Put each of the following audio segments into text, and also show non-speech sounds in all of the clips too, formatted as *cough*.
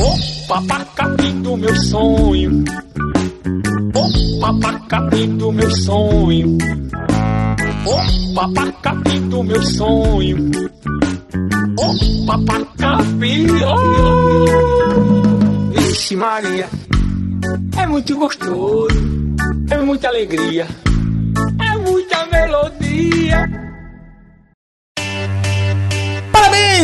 Opa, pacapi do meu sonho. Opa, pacapi do meu sonho. Opa, pacapi do meu sonho. Opa, pacapi. Oh. Vixe, Maria. É muito gostoso. É muita alegria. É muita melodia.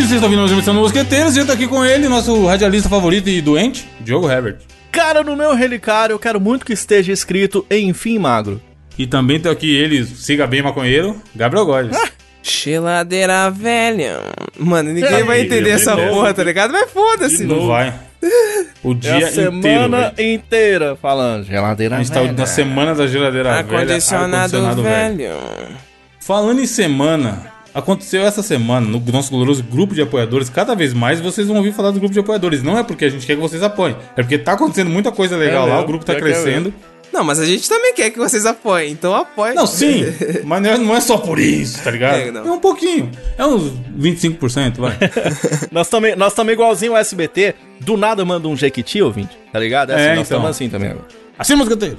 Vocês estão ouvindo mais uma edição do Mosqueteiros e eu tô aqui com ele, nosso radialista favorito e doente, Diogo Herbert. Cara, no meu relicário, eu quero muito que esteja escrito Enfim Magro. E também tô aqui ele, siga bem maconheiro, Gabriel Góes. Geladeira velha. Mano, ninguém vai entender essa porra, tá ligado? Mas foda-se. Não vai. O É dia a semana inteiro. velho. inteira falando. Geladeira A gente tá velha. na semana da geladeira velha. Ar-condicionado ar-condicionado velho. Falando em semana, aconteceu essa semana no nosso glorioso grupo de apoiadores. Cada vez mais vocês vão ouvir falar do grupo de apoiadores. Não é porque a gente quer que vocês apoiem, é porque tá acontecendo muita coisa legal É lá, mesmo, o grupo tá é crescendo. Não, mas a gente também quer que vocês apoiem, então apoiem. Não, sim, *laughs* mas não é, não é só por isso, tá ligado? É, É, um pouquinho. É uns 25%, vai. *laughs* Nós também, nós também igualzinho o SBT, do nada manda um jequiti, ouvinte, tá ligado? É, assim, É, nós então. estamos assim também agora. Assim, mosqueteiro.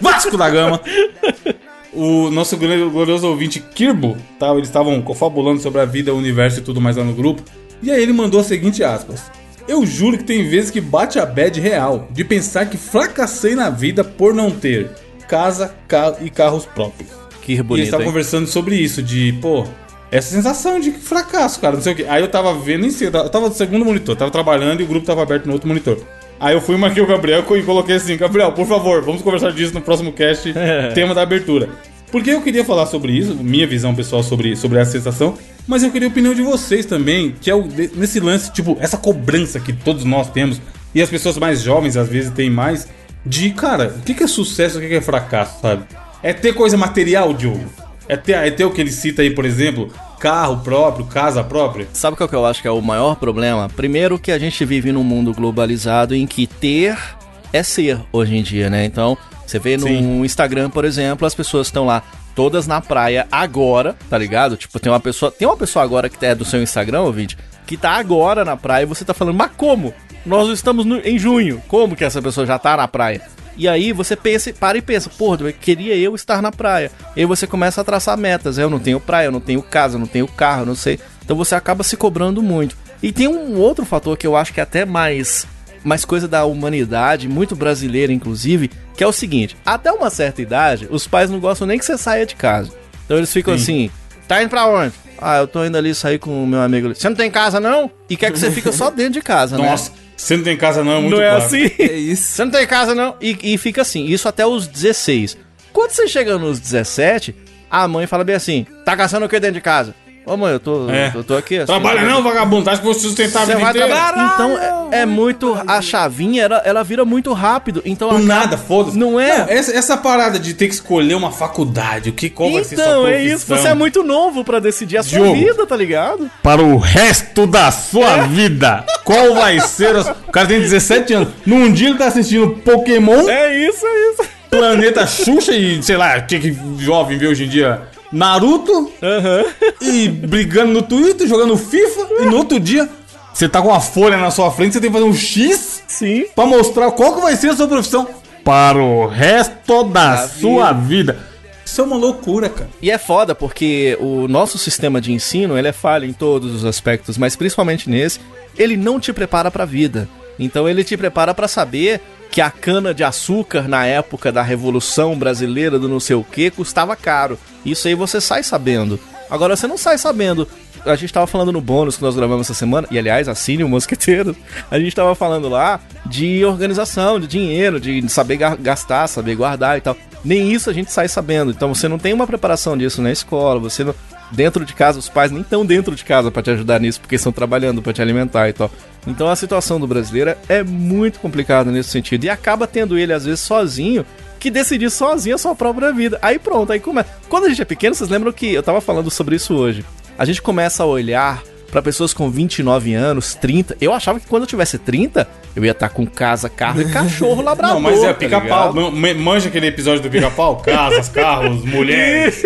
Vasco da Gama. *laughs* O nosso glorioso ouvinte Kirbo, tá, eles estavam confabulando sobre a vida, o universo e tudo mais lá no grupo. E aí ele mandou a seguinte aspas. Eu juro que tem vezes que bate a bad real de pensar que fracassei na vida por não ter casa, carro e carros próprios. Que e eles bonito, estavam conversando sobre isso, de, pô, essa sensação de fracasso, cara, não sei o quê. Aí eu tava vendo em si, eu tava no segundo monitor, tava trabalhando e o grupo tava aberto no outro monitor. Aí eu fui, marquei o Gabriel e coloquei assim, Gabriel, por favor, vamos conversar disso no próximo cast, *laughs* tema da abertura. Porque eu queria falar sobre isso, minha visão pessoal sobre, sobre essa sensação, mas eu queria a opinião de vocês também, que é o, nesse lance, tipo, essa cobrança que todos nós temos, e as pessoas mais jovens às vezes têm mais, de, cara, o que é sucesso, o que que é fracasso, sabe? É ter coisa material, Diogo? É ter, é ter o que ele cita aí, por exemplo, carro próprio, casa própria? Sabe qual que eu acho que é o maior problema? Primeiro que a gente vive num mundo globalizado em que ter é ser hoje em dia, né? Então, você vê no Sim. Instagram, por exemplo, as pessoas estão lá todas na praia agora, tá ligado? Tipo, tem uma pessoa, tem uma pessoa agora que é do seu Instagram, ouvinte, que tá agora na praia e você tá falando, mas como? Nós estamos no- em junho, como que essa pessoa já tá na praia? E aí você pensa, para e pensa, porra, queria eu estar na praia. E aí você começa a traçar metas. Eu não tenho praia, eu não tenho casa, eu não tenho carro, eu não sei. Então você acaba se cobrando muito. E tem um outro fator que eu acho que é até mais, mais coisa da humanidade, muito brasileira inclusive, que é o seguinte: até uma certa idade, os pais não gostam nem que você saia de casa. Então eles ficam assim: tá indo pra onde? Ah, eu tô indo ali sair com o meu amigo ali. Você não tem casa não? E quer que você fica só dentro de casa, né? Nossa, você não tem casa não, é muito não é claro. assim? É isso. *laughs* Você não tem casa, não? E, e fica assim, isso até os 16. Quando você chega nos 17, a mãe fala bem assim: tá caçando o que dentro de casa? Ô mãe, eu tô, É. eu tô aqui. assim, Trabalha não, vagabundo, acha que vou sustentar a Você vida vai inteira? trabalhar. Então é, é muito. A chavinha, ela, ela vira muito rápido. Então Do acaba- nada, foda-se. Não é? essa, essa parada de ter que escolher uma faculdade, o que qual vai ser sua Então, é isso. Você é muito novo pra decidir a sua Diogo. vida, tá ligado? Para o resto da sua vida, qual vai ser a... O cara tem 17 anos. Num dia ele tá assistindo Pokémon, É isso, é isso. Planeta Xuxa e, sei lá, o que que jovem vê hoje em dia? Naruto e brigando no Twitter, jogando FIFA e no outro dia você tá com a folha na sua frente, você tem que fazer um X Sim. pra mostrar qual que vai ser a sua profissão para o resto da sua vida. Isso é uma loucura, cara. E é foda porque o nosso sistema de ensino, ele é falho em todos os aspectos, mas principalmente nesse, ele não te prepara pra vida. Então ele te prepara pra saber que a cana de açúcar na época da Revolução Brasileira do não sei o que custava caro. Isso aí você sai sabendo. Agora você não sai sabendo. A gente tava falando no bônus que nós gravamos essa semana, e aliás, assine o Mosqueteiro. *laughs* A gente tava falando lá de organização, de dinheiro, de saber ga- gastar, saber guardar e tal. Nem isso a gente sai sabendo. Então você não tem uma preparação disso na escola, você não. Dentro de casa, os pais nem estão dentro de casa pra te ajudar nisso, porque estão trabalhando pra te alimentar e tal. Então a situação do brasileiro é muito complicada nesse sentido. E acaba tendo ele, às vezes, sozinho, que decidir sozinho a sua própria vida. Aí pronto, aí começa. Quando a gente é pequeno, vocês lembram que eu tava falando sobre isso hoje. A gente começa a olhar pra pessoas com 29 anos, 30. Eu achava que quando eu tivesse 30, eu ia estar com casa, carro e cachorro labrador. Não, mas é tá pica-pau. Man- manja aquele episódio do pica-pau? *laughs* Casas, carros, mulheres.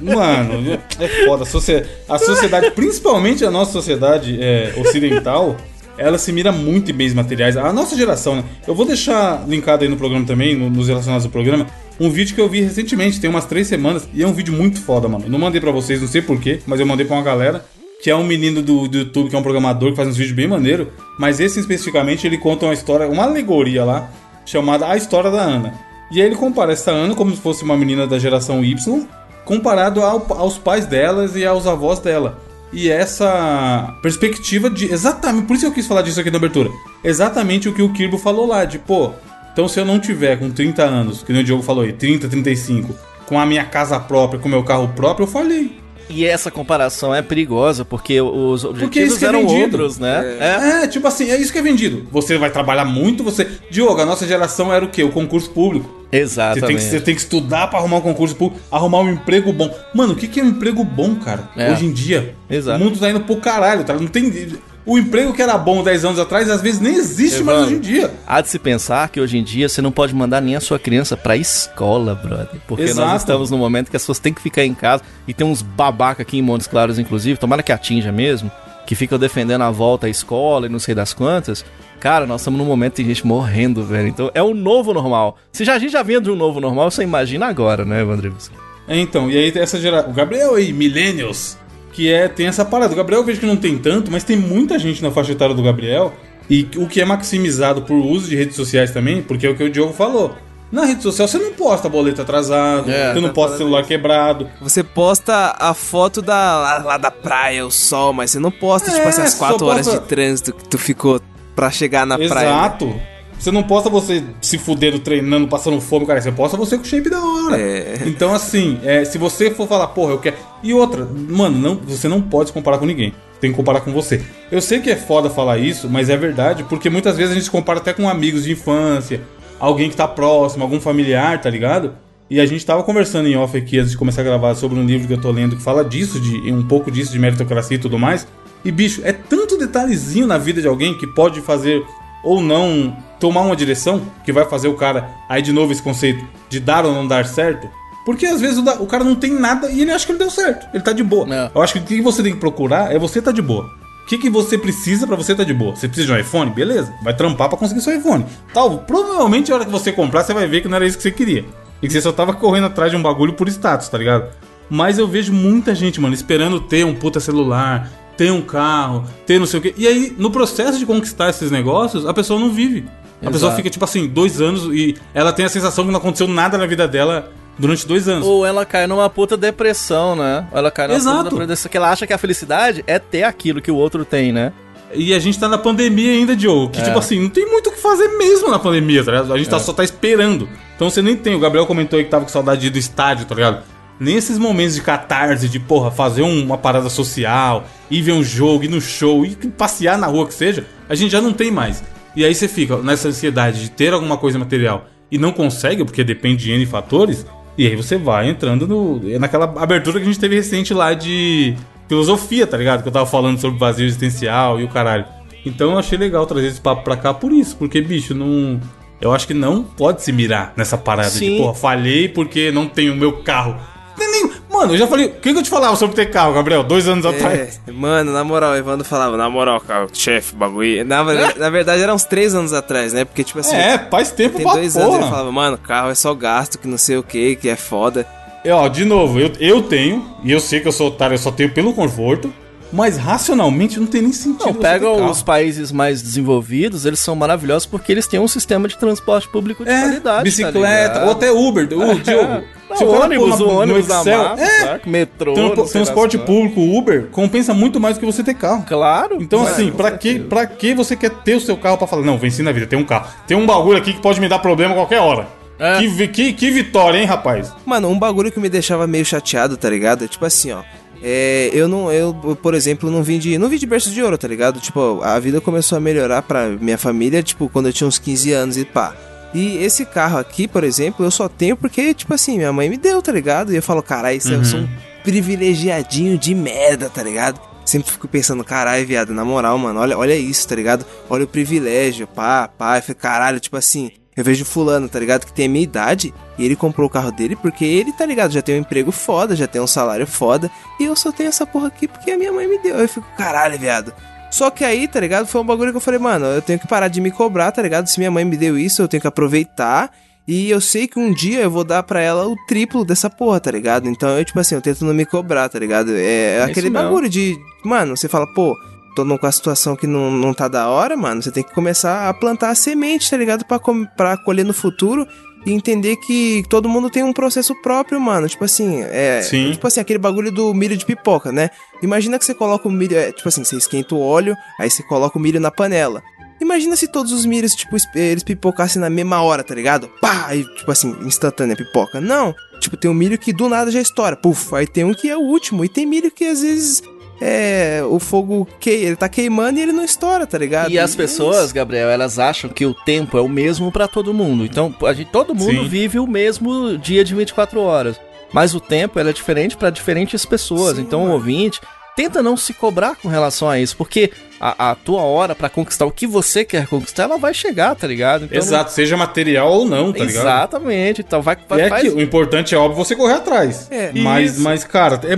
Mano, é foda. A, socie- a sociedade, principalmente a nossa sociedade é, ocidental, ela se mira muito em bens materiais. A nossa geração, né? Eu vou deixar linkado aí no programa também, no- nos relacionados ao programa, um vídeo que eu vi recentemente, tem umas três semanas, e é um vídeo muito foda, mano. Eu não mandei pra vocês, não sei porquê, mas eu mandei pra uma galera. Que é um menino do, do YouTube, que é um programador, que faz uns vídeos bem maneiro. Mas esse especificamente, ele conta uma história, uma alegoria lá, chamada A História da Ana. E aí ele compara essa Ana como se fosse uma menina da geração Y, comparado ao- aos pais delas e aos avós dela. E essa perspectiva de. Exatamente, por isso eu quis falar disso aqui na abertura. Exatamente o que o Kirby falou lá, de pô, então se eu não tiver com 30 anos, que nem o Diogo falou aí, 30, 35, com a minha casa própria, com o meu carro próprio, eu falei. E essa comparação é perigosa, porque os Porque objetivos isso que é eram vendido. outros, né? É. É, tipo assim, é isso que é vendido. Você vai trabalhar muito, você. Diogo, a nossa geração era o quê? O concurso público. Você Exatamente. tem, que, você tem que estudar pra arrumar um concurso público, arrumar um emprego bom. Mano, o que, que é um emprego bom, cara? É. Hoje em dia. Exato. O mundo tá indo pro caralho, tá? Não tem. O emprego que era bom 10 anos atrás, às vezes nem existe mais Evandro. hoje em dia. Há de se pensar que hoje em dia você não pode mandar nem a sua criança pra escola, brother. Porque Exato. nós estamos num momento que as pessoas têm que ficar em casa. E tem uns babaca aqui em Montes Claros, inclusive, tomara que atinja mesmo, que ficam defendendo a volta à escola e não sei das quantas. Cara, nós estamos num momento que tem gente morrendo, velho. Então é o novo normal. Se já, a gente já vinha de um novo normal, você imagina agora, né, Evandro? É, então, e aí essa geração. O Gabriel aí, Millennials, que é, tem essa parada. O Gabriel eu vejo que não tem tanto, mas tem muita gente na faixa etária do Gabriel. E o que é maximizado por uso de redes sociais também, porque é o que o Diogo falou. Na rede social você não posta boleto atrasado, É, você não tá posta celular quebrado. Você posta a foto da, lá, lá da praia, o sol, mas você não posta, tipo, É, essas só quatro horas posta- de trânsito que tu ficou pra chegar na praia. né? Você não posta você se fudendo, treinando, passando fome, cara. Você posta você com shape da hora. É. Então, assim, é, se você for falar, porra, eu quero. E outra, mano, não, você não pode se comparar com ninguém. Tem que comparar com você. Eu sei que é foda falar isso, mas é verdade, porque muitas vezes a gente se compara até com amigos de infância, alguém que tá próximo, algum familiar, tá ligado? E a gente tava conversando em off aqui antes de começar a gravar sobre um livro que eu tô lendo que fala disso, de um pouco disso, de meritocracia e tudo mais. E, bicho, é tanto detalhezinho na vida de alguém que pode fazer ou não tomar uma direção que vai fazer o cara, aí de novo esse conceito de dar ou não dar certo. Porque às vezes o, cara não tem nada e ele acha que ele deu certo, ele tá de boa. É. Eu acho que o que você tem que procurar é você tá de boa. O que, que você precisa pra você tá de boa? Você precisa de um iPhone? Beleza, vai trampar pra conseguir seu iPhone. Tal, provavelmente a hora que você comprar, você vai ver que não era isso que você queria. E que você só tava correndo atrás de um bagulho por status, tá ligado? Mas eu vejo muita gente, mano, esperando ter um puta celular, ter um carro, ter não sei o quê. E aí, no processo de conquistar esses negócios, a pessoa não vive. A Exato. pessoa fica, tipo assim, dois anos e ela tem a sensação que não aconteceu nada na vida dela durante dois anos. Ou ela cai numa puta depressão, né? Ou ela cai numa Exato. puta depressão, que ela acha que a felicidade é ter aquilo que o outro tem, né? E a gente tá na pandemia ainda, Diogo. Que, É. tipo assim, não tem muito o que fazer mesmo na pandemia, tá ligado? A gente tá, só tá esperando. Então você nem tem. O Gabriel comentou aí que tava com saudade do estádio, tá ligado? Nesses momentos de catarse, de, porra, fazer um- uma parada social, ir ver um jogo, ir no show, ir passear na rua que seja, a gente já não tem mais. E aí você fica nessa ansiedade de ter alguma coisa material e não consegue, porque depende de N fatores, e aí você vai entrando no, naquela abertura que a gente teve recente lá de filosofia, tá ligado? Que eu tava falando sobre vazio existencial e o caralho. Então eu achei legal trazer esse papo pra cá por isso, porque, bicho, não. Eu acho que não pode se mirar nessa parada de, Sim. porra, falhei porque não tenho o meu carro. Mano, eu já falei. O que, que eu te falava sobre ter carro, Gabriel? Dois anos atrás. É, mano, na moral, o Evandro falava, na moral, cara, chefe, bagulho. Na, na verdade, era uns três anos atrás, né? Porque, tipo assim, É, faz tempo tem pra dois anos ele porra. falava, mano, carro é só gasto, que não sei o que, que é foda. É, ó, de novo, eu, eu tenho, e eu sei que eu sou otário, eu só tenho pelo conforto, mas racionalmente não tem nem sentido. Não, você pega os países mais desenvolvidos, eles são maravilhosos porque eles têm um sistema de transporte público de É, qualidade. tá bicicleta, ligado? ou até Uber. O *laughs* Diogo, Não, se o cara ônibus, no- no ônibus da Excel, massa, é, saca? metrô, sei transporte público, Uber, compensa muito mais do que você ter carro. Claro. Então, assim, pra que, pra que você quer ter o seu carro pra falar, não, venci na vida, tem um carro. Tem um bagulho aqui que pode me dar problema a qualquer hora. É. Que, que, que vitória, hein, rapaz? Mano, um bagulho que me deixava meio chateado, tá ligado? É tipo assim, ó. É, eu não, eu, por exemplo, não vim de, não vim de berço de ouro, tá ligado? Tipo, a vida começou a melhorar pra minha família, tipo, quando eu tinha uns 15 anos e pá. E esse carro aqui, por exemplo, eu só tenho porque, tipo assim, minha mãe me deu, tá ligado? E eu falo, caralho, isso eu sou um privilegiadinho de merda, tá ligado? Sempre fico pensando, caralho, viado, na moral, mano, olha, olha isso, tá ligado? Olha o privilégio, pá, pá. Eu falei, caralho, tipo assim, eu vejo fulano, tá ligado? Que tem a minha idade e ele comprou o carro dele porque ele, tá ligado? Já tem um emprego foda, já tem um salário foda. E eu só tenho essa porra aqui porque a minha mãe me deu. Eu fico, caralho, viado. Só que aí, tá ligado? Foi um bagulho que eu falei, mano, eu tenho que parar de me cobrar, tá ligado? Se minha mãe me deu isso, eu tenho que aproveitar. E eu sei que um dia eu vou dar pra ela o triplo dessa porra, tá ligado? Então eu, tipo assim, eu tento não me cobrar, tá ligado? É, é aquele bagulho de. Mano, você fala, pô, tô numa situação que não, não tá da hora, mano. Você tem que começar a plantar a semente, tá ligado? Pra, com- pra colher no futuro. E entender que todo mundo tem um processo próprio, mano. Tipo assim, é. Sim. Tipo assim, aquele bagulho do milho de pipoca, né? Imagina que você coloca o milho. É, tipo assim, você esquenta o óleo, aí você coloca o milho na panela. Imagina se todos os milhos, tipo, es- eles pipocassem na mesma hora, tá ligado? Pá! Aí, tipo assim, instantânea pipoca. Não. Tipo, tem um milho que do nada já estoura. Puf, aí tem um que é o último. E tem milho que às vezes. É. O fogo que ele tá queimando e ele não estoura, tá ligado? E as é pessoas, isso. Gabriel, elas acham que o tempo é o mesmo pra todo mundo. Então, a gente, todo mundo Sim. vive o mesmo dia de 24 horas. Mas o tempo ela é diferente pra diferentes pessoas. Sim, então, o mano. ouvinte tenta não se cobrar com relação a isso, porque a, a tua hora pra conquistar o que você quer conquistar, ela vai chegar, tá ligado? Então, Exato, seja material ou não, tá não- ligado? Exatamente. Então, vai, vai é faz- que o importante é óbvio você correr atrás. É. mas, Isso. mas, cara, é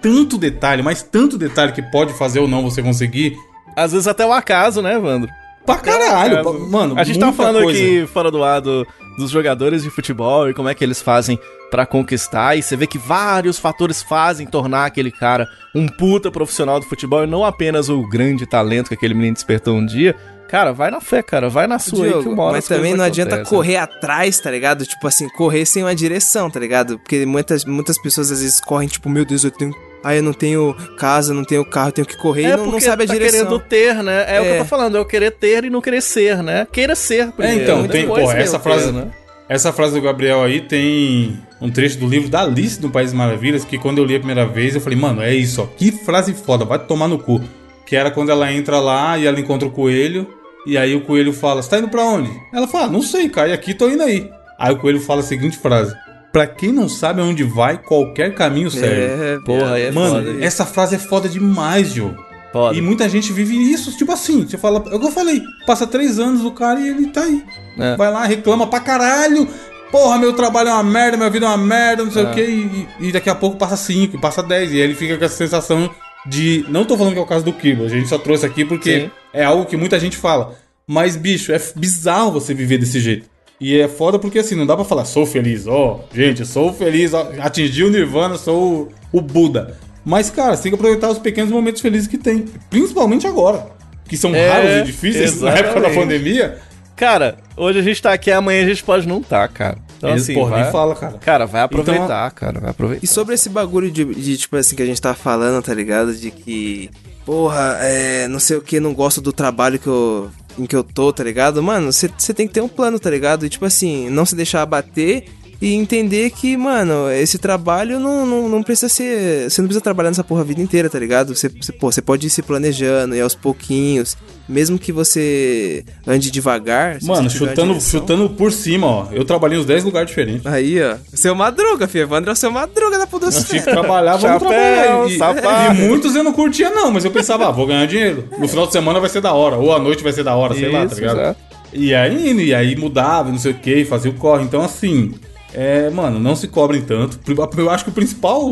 tanto detalhe, mas tanto detalhe que pode fazer ou não você conseguir. Às vezes até o acaso, né, Evandro? Pra caralho, pa- mano. A gente tava falando coisa. aqui fora do ar do- dos jogadores de futebol e como é que eles fazem pra conquistar. E você vê que vários fatores fazem tornar aquele cara um puta profissional do futebol e não apenas o grande talento que aquele menino despertou um dia. Cara, vai na fé, cara, vai na sua aí que Diogo, uma hora mas também não adianta correr atrás, tá ligado? Tipo assim, correr sem uma direção, tá ligado? Porque muitas, muitas pessoas às vezes correm, tipo, meu Deus, eu tenho. Ah, eu não tenho casa, não tenho carro, eu tenho que correr É e não, não porque sabe a tá direção. querendo ter, né? É, o que eu É. tô falando, é o querer ter e não querer ser, né? Queira ser primeiro. então, tem- depois pô, essa ter, frase- né? Essa frase do Gabriel aí tem um trecho do livro da Alice do País das Maravilhas que quando eu li a primeira vez eu falei, mano, é isso, ó. Que frase foda, vai tomar no cu. Que era quando ela entra lá e ela encontra o coelho. E aí o coelho fala, você tá indo pra onde? Ela fala, "Ah, não sei, cai aqui, tô indo aí. Aí o coelho fala a seguinte frase. Pra quem não sabe aonde vai, qualquer caminho serve. É, Porra, é Mano, foda. essa frase é foda demais, Joe. Foda. E muita gente vive isso, tipo assim, você fala, é o que eu falei, passa três anos o cara e ele tá aí. É. Vai lá, reclama pra caralho. Porra, meu trabalho é uma merda, minha vida é uma merda, não sei É. o que. E, e daqui a pouco passa cinco, passa dez. E aí ele fica com essa sensação de. Não tô falando que é o caso do Kibo, a gente só trouxe aqui porque Sim. é algo que muita gente fala. Mas, bicho, é bizarro você viver desse jeito. E é foda porque assim, não dá pra falar, sou feliz, ó, gente, sou feliz, ó, atingi o Nirvana, sou o, o Buda. Mas, cara, você tem que aproveitar os pequenos momentos felizes que tem. Principalmente agora. Que são É, raros e difíceis na época da exatamente. pandemia. Cara, hoje a gente tá aqui, amanhã a gente pode não tá, cara. Então, Eles, assim, porra, vai, nem fala, cara. Cara, vai aproveitar, Então- cara, vai aproveitar. E sobre esse bagulho de, de, tipo assim, que a gente tá falando, tá ligado? De que, porra, é, não sei o que, não gosto do trabalho que eu, em que eu tô, tá ligado? Mano, você tem que ter um plano, tá ligado? E, tipo assim, não se deixar abater e entender que, mano, esse trabalho não, não, não precisa ser. Você não precisa trabalhar nessa porra a vida inteira, tá ligado? Você, você, pô, você pode ir se planejando e aos pouquinhos. Mesmo que você ande devagar. Mano, uma chutando, direção- chutando por cima, ó. Eu trabalhei em uns 10 lugares diferentes. Aí, ó. Seu madruga, filho. Evandro é o seu madruga da Eu tinha que trabalhar, vamos Chapéu, trabalhar. E, sapato. e muitos eu não curtia, não, mas eu pensava, ah, vou ganhar dinheiro. No final de semana vai ser da hora, ou à noite vai ser da hora, sei lá, tá Isso, ligado? exato. E aí, indo, e aí mudava, não sei o que, fazia o corre. Então, assim, é, mano, não se cobrem tanto. Eu acho que o principal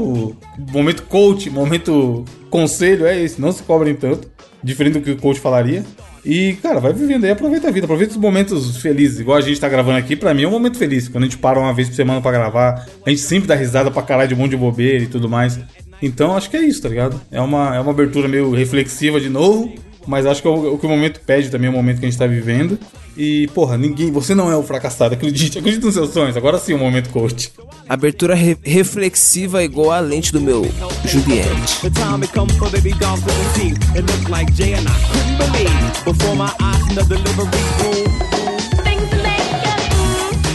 momento coach, momento conselho é esse, não se cobrem tanto. Diferente do que o coach falaria. E, cara, vai vivendo aí, aproveita a vida, aproveita os momentos felizes. Igual a gente tá gravando aqui, pra mim é um momento feliz. Quando a gente para uma vez por semana pra gravar, a gente sempre dá risada pra caralho de um monte de bobeira e tudo mais. Então, acho que é isso, tá ligado? É uma, é uma abertura meio reflexiva de novo, mas acho que é o, o que o momento pede também, é o momento que a gente tá vivendo. E, porra, ninguém, você não é o fracassado, acredite, *laughs* acredite nos seus sonhos. Agora sim, o momento coach. Abertura re- reflexiva igual a lente do meu Juliette.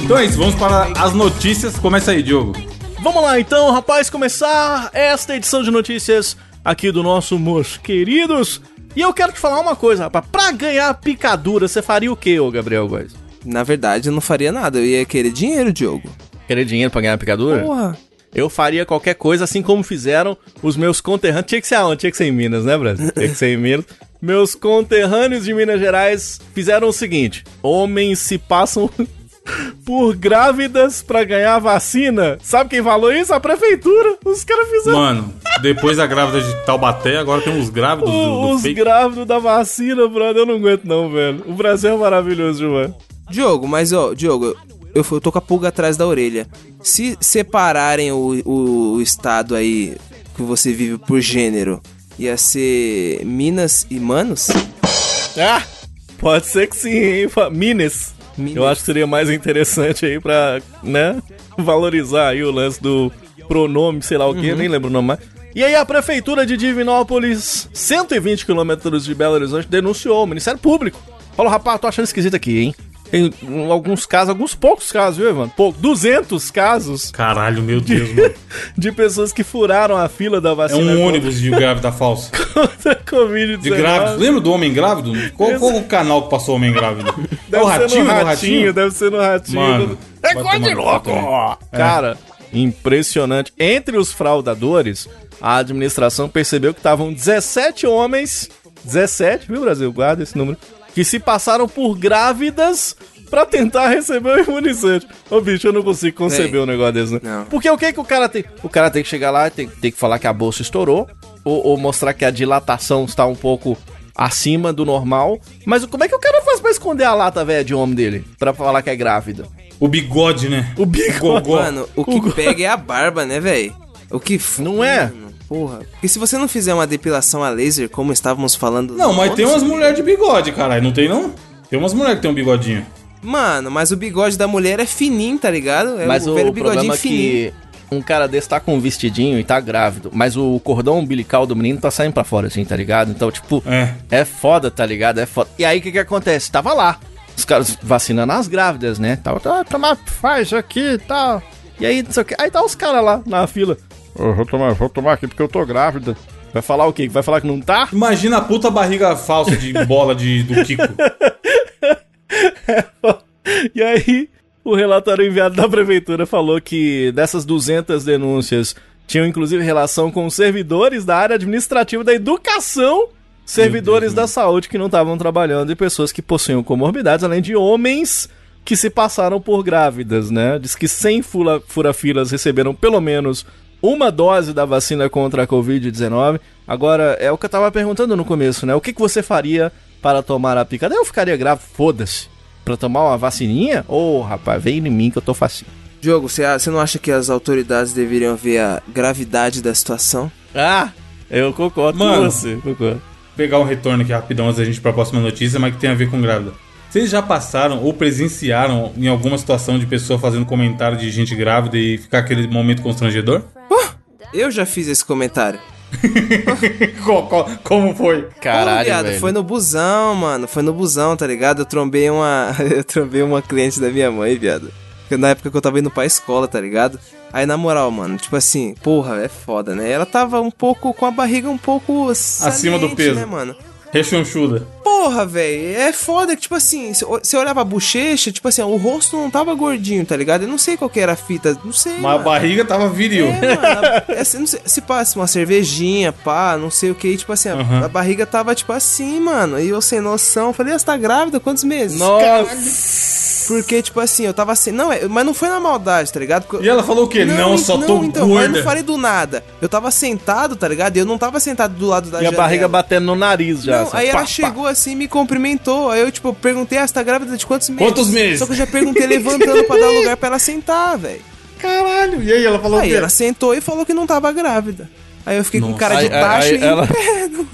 Então é isso, vamos para as notícias. Começa aí, Diogo. Vamos lá então, rapaz, começar esta edição de notícias aqui do nosso Meus Queridos. E eu quero te falar uma coisa, rapaz. Pra ganhar picadura, você faria o quê, ô Gabriel Góes? Na verdade, eu não faria nada. Eu ia querer dinheiro, Diogo. Querer dinheiro pra ganhar picadura? Porra. Eu faria qualquer coisa, assim como fizeram os meus conterrâneos. Tinha que ser aonde? Tinha que ser em Minas, né, Brasil? *laughs* Tinha que ser em Minas. Meus conterrâneos de Minas Gerais fizeram o seguinte: homens se passam por grávidas pra ganhar vacina. Sabe quem falou isso? A prefeitura. Os caras fizeram. Mano, depois da grávida de Taubaté, agora tem uns grávidos do, do Os fake. grávidos da vacina, brother, eu não aguento não, velho. O Brasil é maravilhoso, Gilmar. Diogo, mas ó, Diogo, eu, eu tô com a pulga atrás da orelha. Se separarem o, o, o estado aí que você vive por gênero, ia ser Minas e Manos? Ah, pode ser que sim, hein? Minas. Eu acho que seria mais interessante aí pra, né, valorizar aí o lance do pronome, sei lá o que, nem lembro o nome mais. E aí a prefeitura de Divinópolis, 120 quilômetros de Belo Horizonte, denunciou o Ministério Público. Falou, rapaz, tô achando esquisito aqui, hein? Tem alguns casos, alguns poucos casos, viu, Evandro? Pouco, 200 casos Caralho, meu Deus, mano. *laughs* de pessoas que furaram a fila da É vacina um contra- ônibus de grávida falsa. *laughs* contra a Covid-19. De grávidos. Lembra do homem grávido? Qual, qual o canal que passou o homem grávido? É Deve o ser ratinho, no é o ratinho, deve ser no ratinho. Mano, é coisa de louco! É. Cara, impressionante. Entre os fraudadores, a administração percebeu que estavam 17 homens, 17, viu, Brasil? Guarda esse número, que se passaram por grávidas pra tentar receber o imunizante. Ô, bicho, eu não consigo conceber Véi, um negócio desse, né? não. Porque o que que o cara tem? O cara tem que chegar lá e tem, tem que falar que a bolsa estourou, ou, ou mostrar que a dilatação está um pouco acima do normal. Mas como é que o cara faz pra esconder a lata velha de homem dele? Pra falar que é grávida? O bigode, né? O bico. Gogó. Mano, o que pega é a barba, né, velho? O que f... Não é? Mano, Porra. Porque se você não fizer uma depilação a laser, como estávamos falando... Não, mas tem umas mulheres de bigode, caralho. Não tem, não? Tem umas mulheres que tem um bigodinho. Mano, mas o bigode da mulher é fininho, tá ligado? É Mas o, velho problema é que um cara desse tá com um vestidinho e tá grávido, mas o cordão umbilical do menino tá saindo pra fora, assim, tá ligado? Então, tipo, É. é foda, tá ligado? É foda. E aí, o que que acontece? Tava lá, os caras vacinando as grávidas, né? Tava, tá, toma, faz aqui e tal. E aí, não sei o que. Aí tá os caras lá na fila. "Ô, vou tomar, vou tomar aqui porque eu tô grávida. Vai falar o quê? Vai falar que não tá? Imagina a puta barriga falsa de bola de, do Kiko. *laughs* E aí, o relatório enviado da prefeitura falou que dessas 200 denúncias tinham inclusive relação com servidores da área administrativa da educação, servidores da saúde que não estavam trabalhando e pessoas que possuíam comorbidades, além de homens que se passaram por grávidas, né? Diz que 100 fula- furafilas receberam pelo menos uma dose da vacina contra a Covid-19. Agora, é o que eu tava perguntando no começo, né? O que, que você faria para tomar a picada? Eu ficaria grávido, foda-se. Pra tomar uma vacininha? Ô, rapaz, vem em mim que eu tô facinho. Diogo, você você não acha que as autoridades deveriam ver a gravidade da situação? Ah, eu concordo Mano. com você, concordo. Pegar um retorno aqui rapidão antes da gente ir pra próxima notícia, mas que tem a ver com grávida. Vocês já passaram ou presenciaram em alguma situação de pessoa fazendo comentário de gente grávida e ficar aquele momento constrangedor? Eu já fiz esse comentário. *laughs* Co- co- Como foi? Pô, Caralho, viado, velho. foi no busão, mano. Foi no busão, tá ligado? Eu trombei uma. *laughs* eu trombei uma cliente da minha mãe, viado. Na época que eu tava indo pra escola, tá ligado? Aí, na moral, mano, tipo assim, porra, é foda, né? Ela tava um pouco com a barriga um pouco Acima do saliente, peso. né, mano? Rechonchuda. Porra, velho, é foda que, tipo assim, se você olhava a bochecha, tipo assim, o rosto não tava gordinho, tá ligado? Eu não sei qual que era a fita, não sei. Mas a mano. barriga tava viril. É, mano, é, se, não sei, se passa uma cervejinha, pá, não sei o que, tipo assim, a- Aham. a, barriga tava tipo assim, mano. E eu sem noção, falei, ah, você tá grávida? Quantos meses? Nossa! Porque, tipo assim, eu tava assim, não, é, mas não foi na maldade, tá ligado? Porque- E ela falou o quê? Não, só tô então, mas eu gorda. não falei do nada. Eu tava sentado, tá ligado? E eu não tava sentado do lado da E a janela. barriga batendo no nariz já. Não, aí pá, ela pá. chegou assim e me cumprimentou. Aí eu, tipo, perguntei, ah, você tá grávida de quantos meses? Quantos meses? Só que eu já perguntei levantando pra dar lugar pra ela sentar, velho. Caralho. E aí ela falou o Aí ela sentou e falou que não tava grávida. Aí eu fiquei com cara de Aí- aí- baixo aí e ela-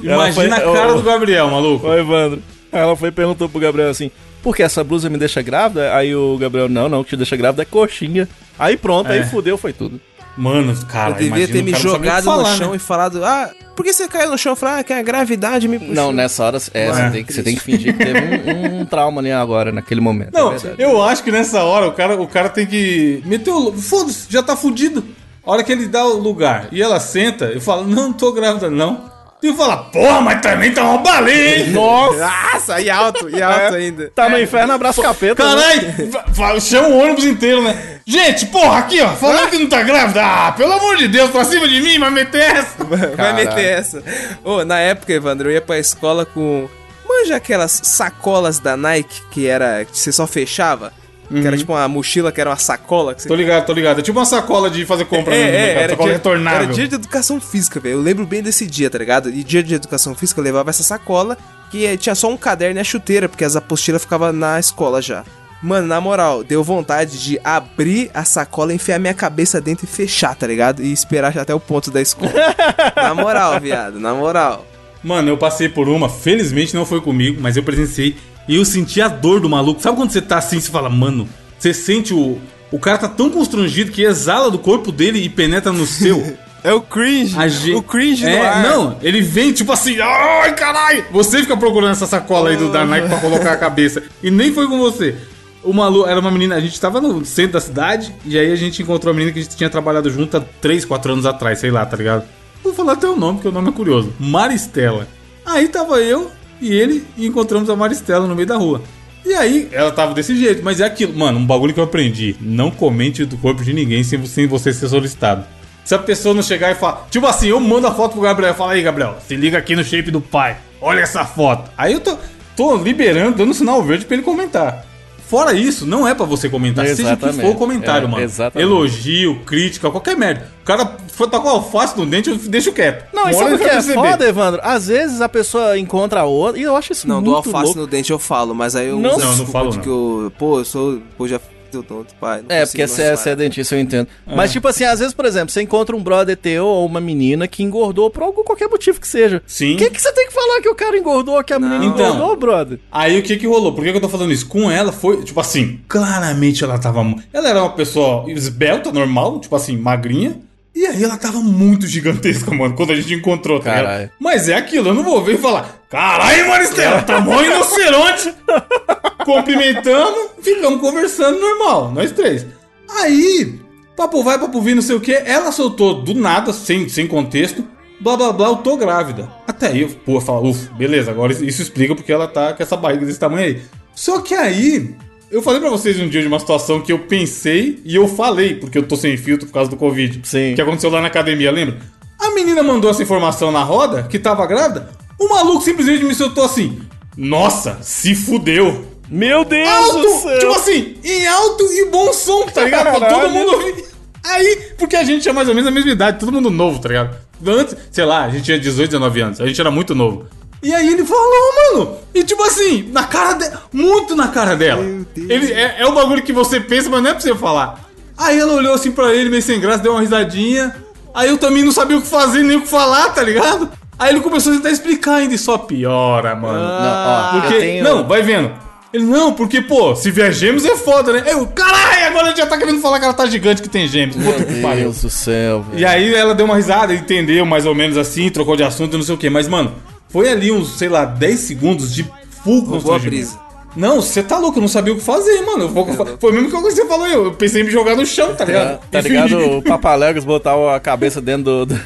Imagina foi- a cara do Gabriel, maluco. Ô, Evandro. Aí Ela foi e perguntou pro Gabriel assim: por que essa blusa me deixa grávida? Aí o Gabriel, não, não, o que te deixa grávida é coxinha. Aí pronto, aí É. fudeu, foi tudo. Mano, cara, Eu devia ter me jogado falar, no chão né? e falado, ah, por que você caiu no chão? Eu falei, ah, que a gravidade me puxou. Não, nessa hora é, você, tem que, você tem que fingir que teve um, um trauma ali agora, naquele momento. Não, é eu acho que nessa hora o cara, o cara tem que meter o. Foda-se, já tá fudido. A hora que ele dá o lugar e ela senta, eu falo, não, não tô grávida, não. E eu falo, porra, mas também tá uma baleia, hein? Nossa! Nossa, e alto, e alto ainda. Tá no inferno, abraço capeta. né? Caralho, va- chama o ônibus inteiro, né? Gente, porra, aqui, ó, falando que não tá grávida. Ah, pelo amor de Deus, pra cima de mim, mas meter essa. Vai Caralho. meter essa. Ô, na época, Evandro, eu ia pra escola com. Manja aquelas sacolas da Nike que era. que você só fechava? Que era tipo uma mochila que era uma sacola que você Tô ligado, tô ligado. É tipo uma sacola de fazer compra mesmo, né, cara? sacola dia, retornável. era dia de educação física, velho. Eu lembro bem desse dia, tá ligado? E dia de educação física eu levava essa sacola que eh, tinha só um caderno e a chuteira, porque as apostilas ficavam na escola já. Mano, na moral, deu vontade de abrir a sacola, enfiar minha cabeça dentro e fechar, tá ligado? E esperar até o ponto da escola. *laughs* na moral, viado, na moral. Mano, eu passei por uma, felizmente não foi comigo, mas eu presenciei e eu senti a dor do maluco. Sabe quando você tá assim, você fala, mano, você sente o. O cara tá tão constrangido que exala do corpo dele e penetra no seu. *laughs* É o cringe. A gente- O cringe é, ar. Não, ele vem tipo assim, ai caralho! Você fica procurando essa sacola aí do da Nike pra colocar a cabeça. E nem foi com você. O maluco era uma menina, a gente tava no centro da cidade e aí a gente encontrou uma menina que a gente tinha trabalhado junto há 3, 4 anos atrás, sei lá, tá ligado? Vou falar até o nome, porque o nome é curioso. Maristela. Aí tava eu e ele e encontramos a Maristela no meio da rua. E aí, ela tava desse jeito, mas é aquilo. Mano, um bagulho que eu aprendi. Não comente do corpo de ninguém sem, sem você ser solicitado. Se a pessoa não chegar e falar. Tipo assim, eu mando a foto pro Gabriel falo, aí, Gabriel, se liga aqui no shape do pai. Olha essa foto. Aí eu tô, tô liberando, dando sinal verde pra ele comentar. Fora isso, não é pra você comentar. Seja o que Exatamente. for o comentário, É, mano. exatamente. Elogio, crítica, qualquer merda. O cara foi tá com alface no dente, eu deixo quieto. Não, Uma e hora sabe o ele que é foda, Evandro? Às vezes a pessoa encontra outra, e eu acho isso Não, muito do alface louco. no dente eu falo, mas aí eu Não. uso a Não, não falo, de não. que eu, pô, eu sou, pô, já fiz odonto, pai. não É, porque você é, é dentista, eu entendo. Mas, tipo assim, às vezes, por exemplo, você encontra um brother teu ou uma menina que engordou por algum qualquer motivo que seja. Sim. O que, que você tem que falar que o cara engordou, que a menina Então. engordou, brother? Aí o que que rolou? Por que, que eu tô falando isso? Com ela foi, tipo assim, claramente ela tava. Ela era uma pessoa esbelta, normal, tipo assim, magrinha. E aí ela tava muito gigantesca, mano, quando a gente encontrou, tá? Caralho. Mas é aquilo, eu não vou ver e falar, caralho, Maristela, tá mó rinoceronte. *laughs* Cumprimentamos, ficamos conversando normal, nós três. Aí, papo vai, papo vem, não sei o que, ela soltou do nada, sem, sem contexto, blá blá blá, eu tô grávida. Até aí pô, eu falo, ufa, beleza, agora isso explica porque ela tá com essa barriga desse tamanho aí. Só que aí, eu falei pra vocês um dia de uma situação que eu pensei e eu falei, porque eu tô sem filtro por causa do Covid. Sim. Que aconteceu lá na academia, lembra? A menina mandou essa informação na roda, que tava grávida, o maluco simplesmente me soltou assim, nossa, se fudeu. Meu Deus Alto, tipo assim, em alto e bom som, tá ligado? Pra todo Caralho. mundo ouvir. Aí, porque a gente tinha mais ou menos a mesma idade, todo mundo novo, tá ligado? Antes, sei lá, a gente tinha 18, 19 anos, a gente era muito novo. E aí ele falou, mano, e tipo assim, na cara dela, muito na cara dela. Meu Deus. Ele, é, é o bagulho que você pensa, mas não é pra você falar. Aí ela olhou assim pra ele, meio sem graça, deu uma risadinha. Aí eu também não sabia o que fazer, nem o que falar, tá ligado? Aí ele começou a tentar explicar ainda e só piora, mano. Não, ó, Porque, tenho... não, vai vendo. Ele, não, porque, pô, se vier gêmeos é foda, né? Eu, caralho, agora ele já tá querendo falar que ela tá gigante que tem gêmeos. Meu pariu. Deus do céu, velho. E aí ela deu uma risada, entendeu mais ou menos assim, trocou de assunto não sei o que. Mas, mano, foi ali uns, sei lá, 10 segundos de full constrangimento. brisa. Não, você tá louco, eu não sabia o que fazer, mano. Vou- foi mesmo que você falou, eu, pensei em me jogar no chão, tá ligado? Tá ligado? O Papaléguas botar a cabeça dentro do. *laughs*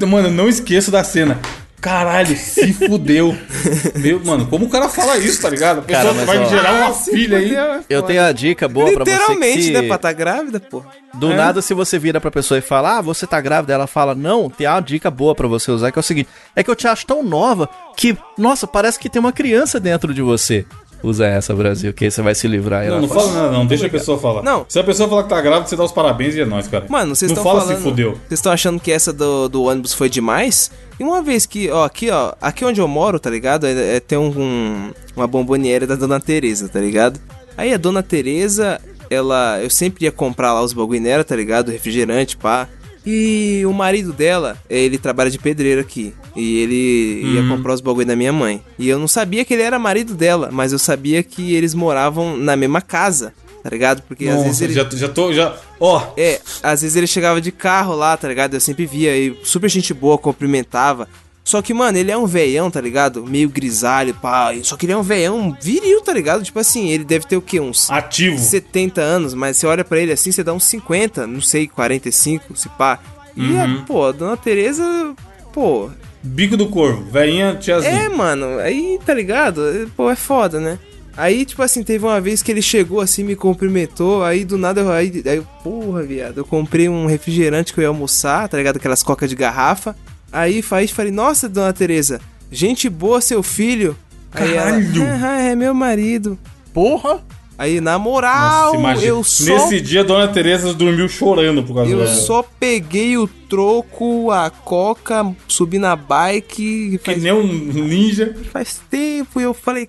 Eu- Mano, eu não esqueço da cena. Caralho, se fudeu. *laughs* Meu, mano, como o cara fala isso, tá ligado? A pessoa Cara, vai ó, gerar uma filha aí. é Eu tenho a dica boa pra você. Literalmente, né? Pra tá grávida, pô. Do nada, se você vira pra pessoa e fala, ah, você tá grávida, ela fala, não, tem uma dica boa pra você usar, que é o seguinte: é que eu te acho tão nova que, nossa, parece que tem uma criança dentro de você. Usa essa, Brasil, que aí você vai se livrar. Aí Não, não fala, fala nada, não. Deixa a pessoa falar. Não. Se a pessoa falar que tá grávida, você dá os parabéns e é nóis, cara. Mano, vocês Não estão fala falando. se fudeu. Vocês estão achando que essa do, do ônibus foi demais? E uma vez que, ó, aqui, ó, aqui onde eu moro, tá ligado? É, é- tem um, um- uma bomboniere da Dona Teresa, tá ligado? Aí a Dona Teresa, ela, eu sempre ia comprar lá os bagulho nela, tá ligado? Refrigerante, pá. E o marido dela, ele trabalha de pedreiro aqui. E ele ia comprar os bagulho da minha mãe. E eu não sabia que ele era marido dela, mas eu sabia que eles moravam na mesma casa, tá ligado? Porque às vezes Nossa, ele. já, já tô, já... Ó, É, às vezes ele chegava de carro lá, tá ligado? Eu sempre via, e super gente boa, cumprimentava. Só que, mano, ele é um veião, tá ligado? Meio grisalho, pá. Só que ele é um veião viril, tá ligado? Tipo assim, ele deve ter o quê? Uns ativo. 70 anos, mas você olha pra ele assim, você dá uns 50, não sei, 45, se pá. E, a, pô, a Dona Teresa, pô... Bico do corvo, velhinha tiazinha. É, mano, aí, tá ligado? Pô, é foda, né? Aí, tipo assim, teve uma vez que ele chegou assim, me cumprimentou, aí do nada eu. Aí, aí porra, viado, eu comprei um refrigerante que eu ia almoçar, tá ligado? Aquelas cocas de garrafa. Aí faz, falei, nossa, dona Tereza, gente boa, seu filho. Aí Caralho! ela, ah, é meu marido. Porra! Aí, na moral, Nossa, eu só. Nesse dia, a Dona Tereza dormiu chorando por causa Eu dela. só peguei o troco, a coca, subi na bike. Que Faz, nem um ninja. faz tempo e eu falei,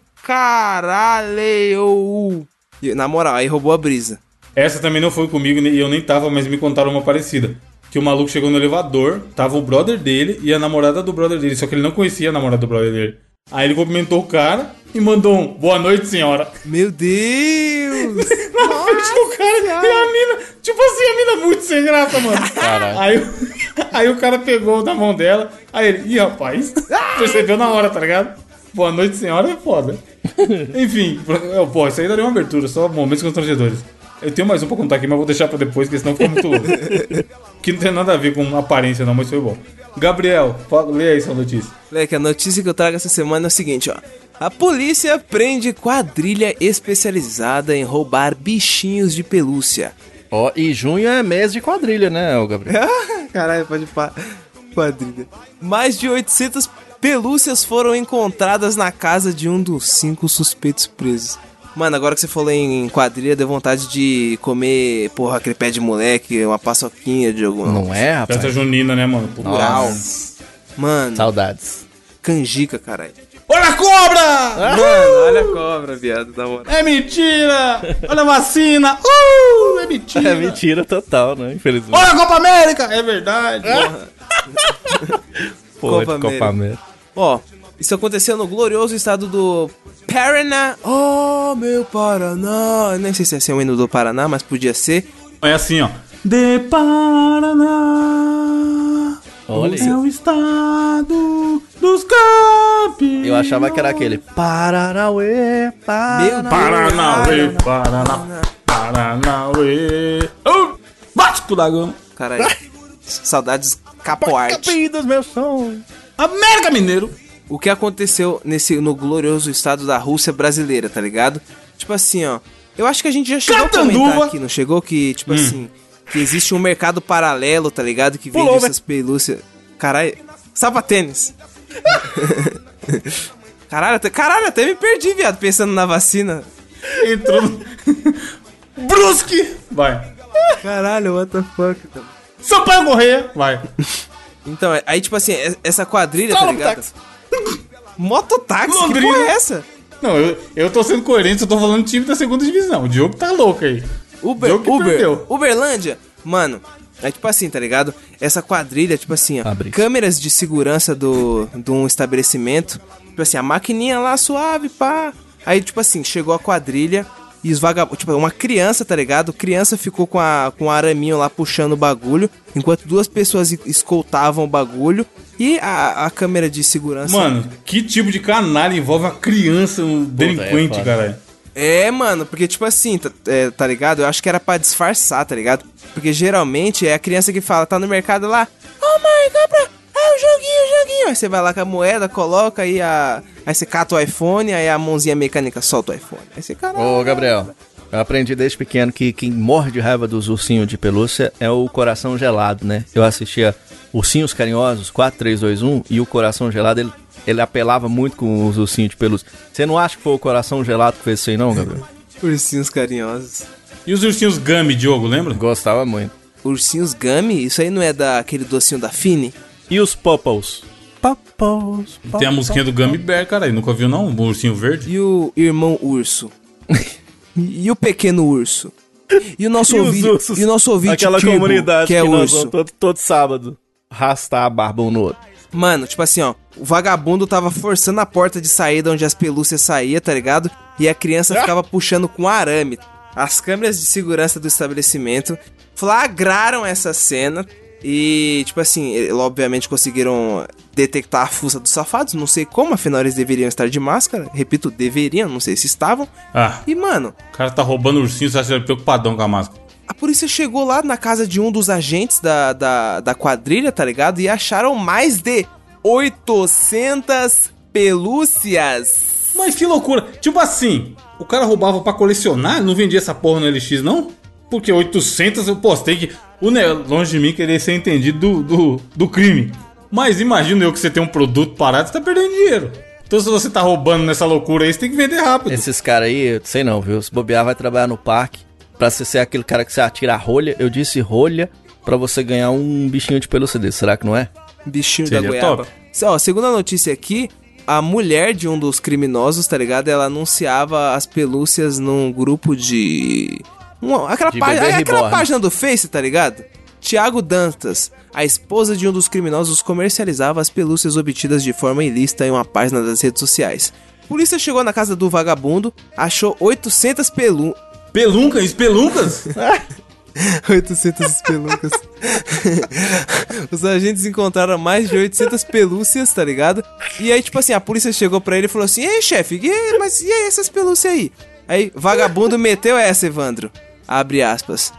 caralho. E, na moral, aí roubou a brisa. Essa também não foi comigo e eu nem tava, mas me contaram uma parecida. Que o maluco chegou no elevador, tava o brother dele e a namorada do brother dele, só que ele não conhecia a namorada do brother dele. Aí ele cumprimentou o cara e mandou um boa noite, senhora. Meu Deus! *laughs* Na frente do cara e a mina, tipo assim, a mina muito sem graça, mano. Caralho. Aí, o- *laughs* aí o cara pegou da mão dela, aí ele, ih, rapaz, percebeu na hora, tá ligado? Boa noite, senhora, é foda. *laughs* Enfim, eu, pô, isso aí daria uma abertura, só momentos constrangedores. Eu tenho mais um pra contar aqui, mas vou deixar pra depois, porque senão fica muito louco. Que não tem nada a ver com aparência, não, mas foi bom. Gabriel, lê aí sua notícia. Moleque, a notícia que eu trago essa semana é o seguinte, ó. A polícia prende quadrilha especializada em roubar bichinhos de pelúcia. Ó, e junho é mês de quadrilha, né, Gabriel? *laughs* Caralho, pode pá. Quadrilha. Mais de 800 pelúcias foram encontradas na casa de um dos cinco suspeitos presos. Mano, agora que você falou em quadrilha, deu vontade de comer, porra, aquele pé de moleque, uma paçoquinha de algum. Não é, rapaz? Festa junina, né, mano? Nossa. Mano, Saudades. canjica, caralho. Olha a cobra! Mano, olha a cobra, viado, da moral. É mentira! Olha a vacina! Uh, é mentira! *laughs* É mentira total, né? Infelizmente. Olha a Copa América! É verdade! Pô, de Copa Copa América. Ó, isso aconteceu no glorioso estado do Paraná. Oh, meu Paraná. Nem sei se é o hino do Paraná, mas podia ser. É assim, ó. De Paraná. Olha é o estado dos campeões. Eu achava que era aquele Paranauê, Meu Paranauê. Paranauê, Paraná, Paranauê. Oh, Vasco da Gama. Caralho. Saudades capoarte. Capim dos meus sonhos. América Mineiro. O que aconteceu nesse no glorioso estado da Rússia brasileira, tá ligado? Tipo assim, ó. Eu acho que a gente já chegou a Catanduva. comentar aqui, não chegou? Que, tipo assim, que existe um mercado paralelo, tá ligado? Que vende Pullover. essas pelúcias. Caralho. Sapatênis. *laughs* caralho, até, caralho, até me perdi, viado, pensando na vacina. Entrou no... *laughs* Brusque. Vai. Caralho, what the fuck, cara. Sampaio Correia. Vai. Então, é- aí, tipo assim, é- essa quadrilha, tá Fala, ligado? táxi. Mototáxi? Que porra é essa? Não, eu, eu tô sendo coerente, eu tô falando time da segunda divisão. O Diogo tá louco aí. Uber, Uber, perdeu. Uberlândia, mano, é tipo assim, tá ligado? Essa quadrilha, tipo assim, ó, Abre. câmeras de segurança do, de um estabelecimento, tipo assim, a maquininha lá suave, pá. Aí, tipo assim, chegou a quadrilha e os vagabundos, tipo, uma criança, tá ligado? Criança ficou com, a, com o araminho lá puxando o bagulho, enquanto duas pessoas es- escoltavam o bagulho e a, a câmera de segurança... Mano, que tipo de canalha envolve uma criança, um delinquente, é caralho? É, mano, porque, tipo assim, tá, é, tá ligado? Eu acho que era pra disfarçar, tá ligado? Porque geralmente é a criança que fala, tá no mercado lá, oh mãe, compra, o joguinho, o joguinho. Aí você vai lá com a moeda, coloca aí a. Aí você cata o iPhone, aí a mãozinha mecânica solta o iPhone. Aí você, caralho. Ô, Gabriel, eu aprendi desde pequeno que quem morre de raiva dos ursinhos de pelúcia é o coração gelado, né? Eu assistia Ursinhos Carinhosos, 4, 3, 2, 1, e o coração gelado, ele, ele apelava muito com os ursinhos de pelúcia. Você não acha que foi o coração gelado que fez isso aí, não, Gabriel? Ursinhos carinhosos. E os ursinhos Gummy, Diogo, lembra? Gostava muito. Ursinhos Gummy? Isso aí não é daquele docinho da Fini? E os Popples? Popples. Tem a musiquinha do Gummy Bear, cara. Nunca viu, não? O ursinho verde? E o irmão urso? *laughs* e o pequeno urso? E o nosso E ouvinte, e o nosso ouvinte Aquela comunidade que é nós urso. todo, todo sábado rastar a barba um no outro. Mano, tipo assim, ó, o vagabundo tava forçando a porta de saída onde as pelúcias saíam, tá ligado? E a criança ficava puxando com arame. As câmeras de segurança do estabelecimento flagraram essa cena e, tipo assim, obviamente conseguiram detectar a fuça dos safados, não sei como, afinal eles deveriam estar de máscara. Repito, deveriam, não sei se estavam. Ah, E, mano, o cara tá roubando ursinho, você acha que ele é preocupadão com a máscara. a polícia chegou lá na casa de um dos agentes da, da, da quadrilha, tá ligado? E acharam mais de 800 pelúcias. Mas que loucura. Tipo assim, o cara roubava pra colecionar, não vendia essa porra no LX, não? Porque 800, eu posso tem que... O ne... Longe de mim querer ser entendido do, do, do crime. Mas imagina eu que você tem um produto parado, você tá perdendo dinheiro. Então se você tá roubando nessa loucura aí, você tem que vender rápido. Esses caras aí, eu sei não, viu? Se bobear, vai trabalhar no parque. Pra você ser aquele cara que você atira a rolha. Eu disse rolha pra você ganhar um bichinho de pelúcia desse. Será que não é? Bichinho Seria da goiaba. top. Ó, segundo a notícia aqui, a mulher de um dos criminosos, tá ligado? Ela anunciava as pelúcias num grupo de. Uma- aquela bebê aquela página do Face, tá ligado? Tiago Dantas, a esposa de um dos criminosos, comercializava as pelúcias obtidas de forma ilícita em uma página das redes sociais. Polícia chegou na casa do vagabundo, achou 800 pelu... Peluncas, espeluncas? 800 pelucas. Os agentes encontraram mais de 800 pelúcias, tá ligado? E aí, tipo assim, a polícia chegou pra ele e falou assim: Ei, chefe, mas e aí essas pelúcias aí? Aí, vagabundo meteu essa, Evandro. Abre aspas.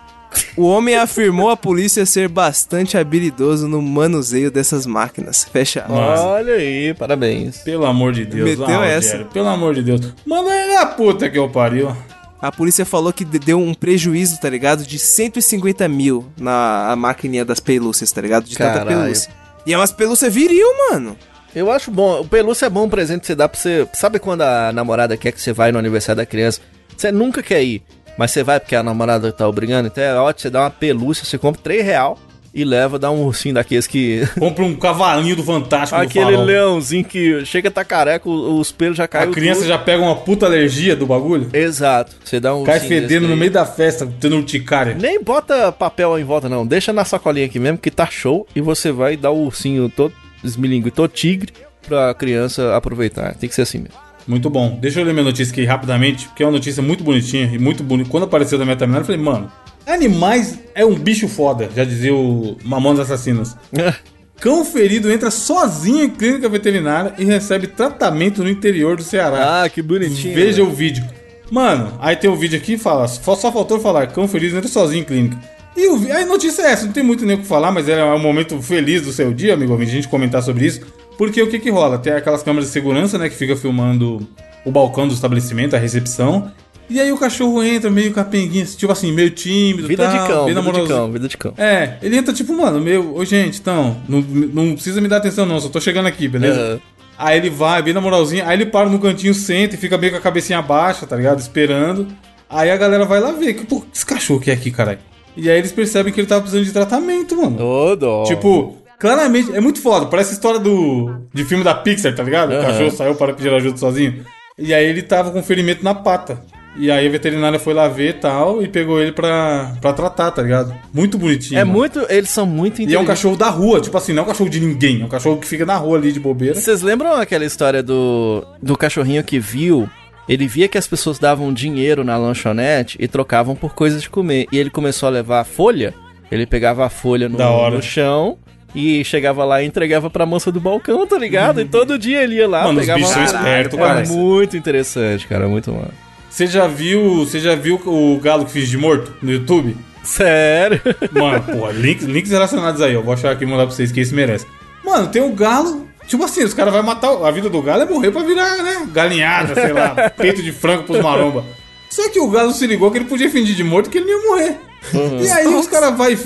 O homem afirmou à polícia ser bastante habilidoso no manuseio dessas máquinas. Fecha aspas. Nossa. Olha aí, parabéns. Pelo amor de Deus. Meteu ah, essa. Rogério, Pelo amor de Deus. Manda ele na puta que eu pariu. A polícia falou que de- deu um prejuízo, tá ligado? De 150 mil na a maquininha das pelúcias, tá ligado? De tanta Caralho. pelúcia. E é umas pelúcias viril, mano. Eu acho bom. O pelúcia é bom um presente que você dá pra você. Sabe quando a namorada quer que você vai no aniversário da criança? Você nunca quer ir, mas você vai porque a namorada tá obrigando. Então é ótimo, você dá uma pelúcia, você compra 3 real e leva, dá um ursinho daqueles que. *laughs* Compra um cavalinho do Fantástico do Aquele farol. leãozinho que chega a tá careca, os pelos já A caem. criança já pega uma puta alergia do bagulho. Exato. Você dá um Cai fedendo no meio da festa, tendo urticária. Nem bota papel em volta, não. Deixa na sacolinha aqui mesmo, que tá show. E você vai dar o ursinho todo esmilingue, todo tigre, pra criança aproveitar. Tem que ser assim mesmo. Muito bom. Deixa eu ler minha notícia aqui rapidamente, porque é uma notícia muito bonitinha e muito bonita. Quando apareceu na minha timeline, eu falei, mano, animais é um bicho foda, já dizia o Mamonas Assassinas. Cão ferido entra sozinho em clínica veterinária e recebe tratamento no interior do Ceará. ah, que bonitinho. Veja o vídeo. Mano, aí tem o vídeo aqui e fala, só, faltou falar, cão feliz entra sozinho em clínica. E o, a notícia é essa, não tem muito nem o que falar, mas é um momento feliz do seu dia, amigo ouvinte, a gente comentar sobre isso. Porque o que que rola? Tem aquelas câmeras de segurança, né, que fica filmando o balcão do estabelecimento, a recepção. E aí o cachorro entra meio capenguinho, tipo assim, meio tímido, Vida tal, de cão, vida de namorosinho. cão, vida de cão. É, ele entra tipo, mano, meu, ô gente, então, não, não precisa me dar atenção não, só tô chegando aqui, beleza? Aham. Aí ele vai, bem na moralzinha, aí ele para no cantinho, senta e fica bem com a cabecinha baixa, tá ligado? Esperando. Aí a galera vai lá ver, que pô, esse cachorro que é aqui, caralho? E aí eles percebem que ele tava precisando de tratamento, mano. Dó. Tipo, claramente, é muito foda, parece a história do de filme da Pixar, tá ligado? O Aham. cachorro saiu para pedir ajuda sozinho. E aí ele tava com ferimento na pata. E aí a veterinária foi lá ver e tal e pegou ele pra, pra tratar, tá ligado? Muito bonitinho. É mano. muito. Eles são muito E é um cachorro da rua, tipo assim, não é um cachorro de ninguém, é um cachorro que fica na rua ali de bobeira. Vocês lembram aquela história do, do cachorrinho que viu? Ele via que as pessoas davam dinheiro na lanchonete e trocavam por coisas de comer. E ele começou a levar a folha. Ele pegava a folha no, no chão e chegava lá e entregava pra moça do balcão, tá ligado? E todo dia ele ia lá, Mano, os pegava bichos são espertos, É cara. muito interessante, cara, muito mano. Você já viu, você já viu o galo que fiz de morto no YouTube? Sério? Mano, porra, links, links relacionados aí, ó. Vou achar aqui e mandar pra vocês que esse merece. Mano, tem o galo. Tipo assim, os caras vão matar. A vida do galo é morrer pra virar, né? Galinhada, sei lá, *laughs* peito de frango pros maromba. Só que o galo se ligou que ele podia fingir de morto que ele não ia morrer. E aí os caras vai.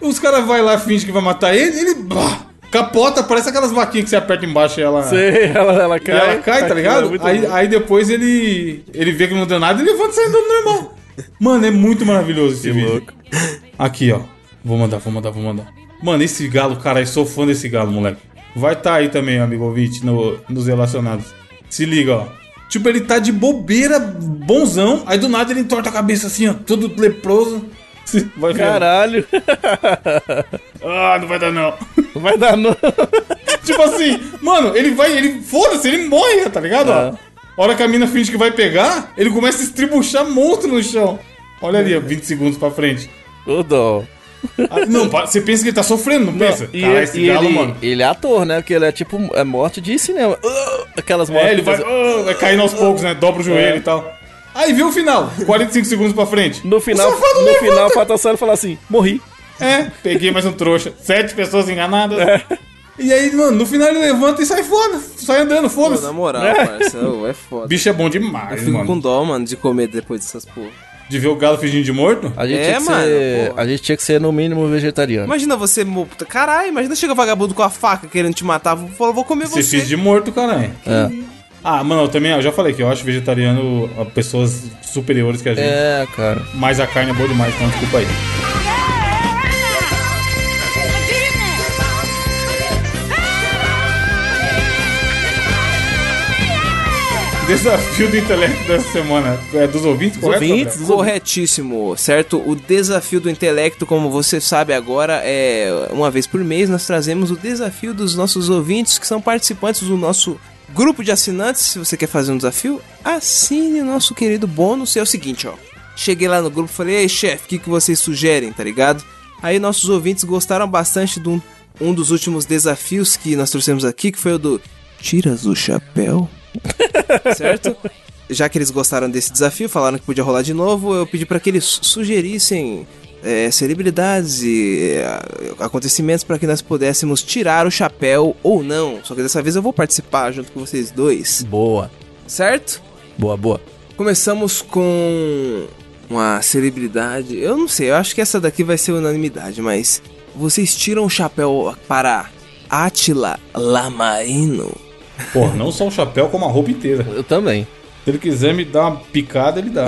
Os caras vai lá, finge que vai matar ele, ele. bah, capota, parece aquelas vaquinhas que você aperta embaixo e ela. Sei, ela, ela E cai. ela cai, tá é ligado? muito Aí, aí depois ele ele vê que não deu nada e levanta e sai andando normal. Mano, é muito maravilhoso esse Que vídeo. louco. Aqui, ó. Vou mandar, vou mandar, vou mandar. Mano, esse galo, cara, eu sou fã desse galo, moleque. Vai tá aí também, amigo ouvinte, no, nos relacionados. Se liga, ó. Tipo, ele tá de bobeira, bonzão, aí do nada ele entorta a cabeça assim, ó, todo leproso. Vai. Caralho. *laughs* Ah, não vai dar não. Vai dar não. *laughs* tipo assim, mano, ele vai, ele, foda-se, ele morre, tá ligado? É. Ó. A hora que a mina finge que vai pegar, ele começa a estribuchar monstro no chão. Olha ali, ó, 20 segundos pra frente. Ô dó. Ah, Não, você pensa que ele tá sofrendo, não, pensa? E, Cara, ele, esse e galo, ele, mano. ele é ator, né? Porque ele é tipo é morte de cinema. Ah, aquelas mortes. É, ele vai, que- ah, vai caindo aos poucos, né? Dobra o joelho É. e tal. Aí viu o final, 45 segundos pra frente. No final, no levanta. final, o fala assim: morri. É, peguei mais um trouxa. Sete pessoas enganadas. E aí, mano, no final ele levanta e sai fora. Sai andando, foda-se. na moral, parça, ô, é foda. Bicho é bom Eu demais, fico mano. com dó, mano, de comer depois dessas porra. De ver o galo fingindo de morto? A gente, É, tinha que mano, ser, porra. a gente tinha que ser, no mínimo, vegetariano. Imagina você, mo- caralho, imagina chega vagabundo com a faca querendo te matar, vou, vou comer Você você. finge de morto, caralho. É. Ah, mano, eu também eu já falei que eu acho vegetariano pessoas superiores que a gente. É, cara. Mas a carne é boa demais, então desculpa aí. Desafio do intelecto dessa semana é dos ouvintes, correto? ouvintes, Corretíssimo, certo? O desafio do intelecto, como você sabe agora, é uma vez por mês nós trazemos o desafio dos nossos ouvintes que são participantes do nosso grupo de assinantes. Se você quer fazer um desafio, assine nosso querido bônus. É o seguinte, ó. Cheguei lá no grupo e falei, ei chefe, o que, que vocês sugerem, tá ligado? Aí nossos ouvintes gostaram bastante de um, um dos últimos desafios que nós trouxemos aqui, que foi o do Tiras o chapéu *laughs* certo? Já que eles gostaram desse desafio, falaram que podia rolar de novo, eu pedi para que eles sugerissem é, celebridades e é, acontecimentos para que nós pudéssemos tirar o chapéu ou não. Só que dessa vez eu vou participar junto com vocês dois, Boa. certo? Boa, boa. Começamos com uma celebridade. Eu não sei, eu acho que essa daqui vai ser unanimidade, mas vocês tiram o chapéu para Atila Lamarino. Porra, não só o chapéu, como a roupa inteira. Eu também. Se ele quiser me dar uma picada, ele dá.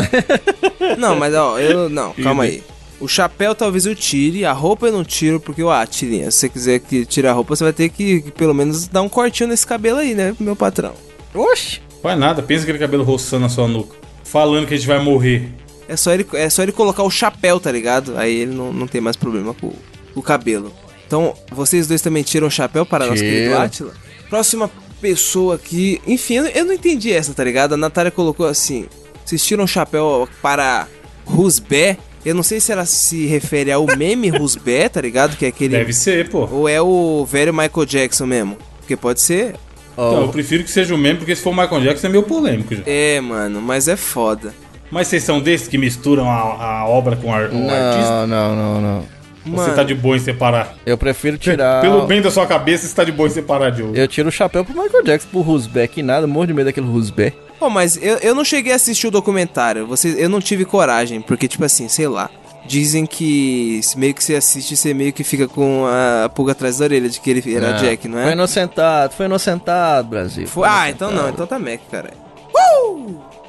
*laughs* Não, mas ó, eu. Não, calma aí. O chapéu talvez eu tire, a roupa eu não tiro, porque, ó, Tirinha, se você quiser que tire a roupa, você vai ter que, que pelo menos dar um cortinho nesse cabelo aí, né, meu patrão. Oxi. Faz nada, pensa aquele cabelo roçando na sua nuca. Falando que a gente vai morrer. É só ele, é só ele colocar o chapéu, tá ligado? Aí ele não, não tem mais problema com, com o cabelo. Então, vocês dois também tiram o chapéu para nosso querido Atila. Próxima pessoa aqui. Enfim, eu, eu não entendi essa, tá ligado? A Natália colocou assim: vocês tiram o chapéu para Rusbé. Eu não sei se ela se refere ao meme *laughs* Rusbé, tá ligado? Que é aquele. Deve ser, pô. Ou é o velho Michael Jackson mesmo? Porque pode ser. Então, Ó, eu prefiro que seja o mesmo, porque se for o Michael Jackson é meio polêmico já. É, mano, mas é foda. Mas vocês são desses que misturam a, a obra com ar- o artista? não, não, não, não. Ou Mano, Você tá de boa em separar? Eu prefiro tirar. Pelo bem da sua cabeça, você tá de boa em separar de outro. Eu tiro o chapéu pro Michael Jackson, pro Rusbeck e nada, morro de medo daquele Rusbeck. Pô, mas eu, eu não cheguei a assistir o documentário. Você, eu não tive coragem, porque, tipo assim, sei lá. Dizem que se meio que você assiste, você meio que fica com a pulga atrás da orelha de que ele era Jack, não Foi é? inocentado, foi inocentado, Brasil. Foi- Ah, então não, então tá Mac, cara.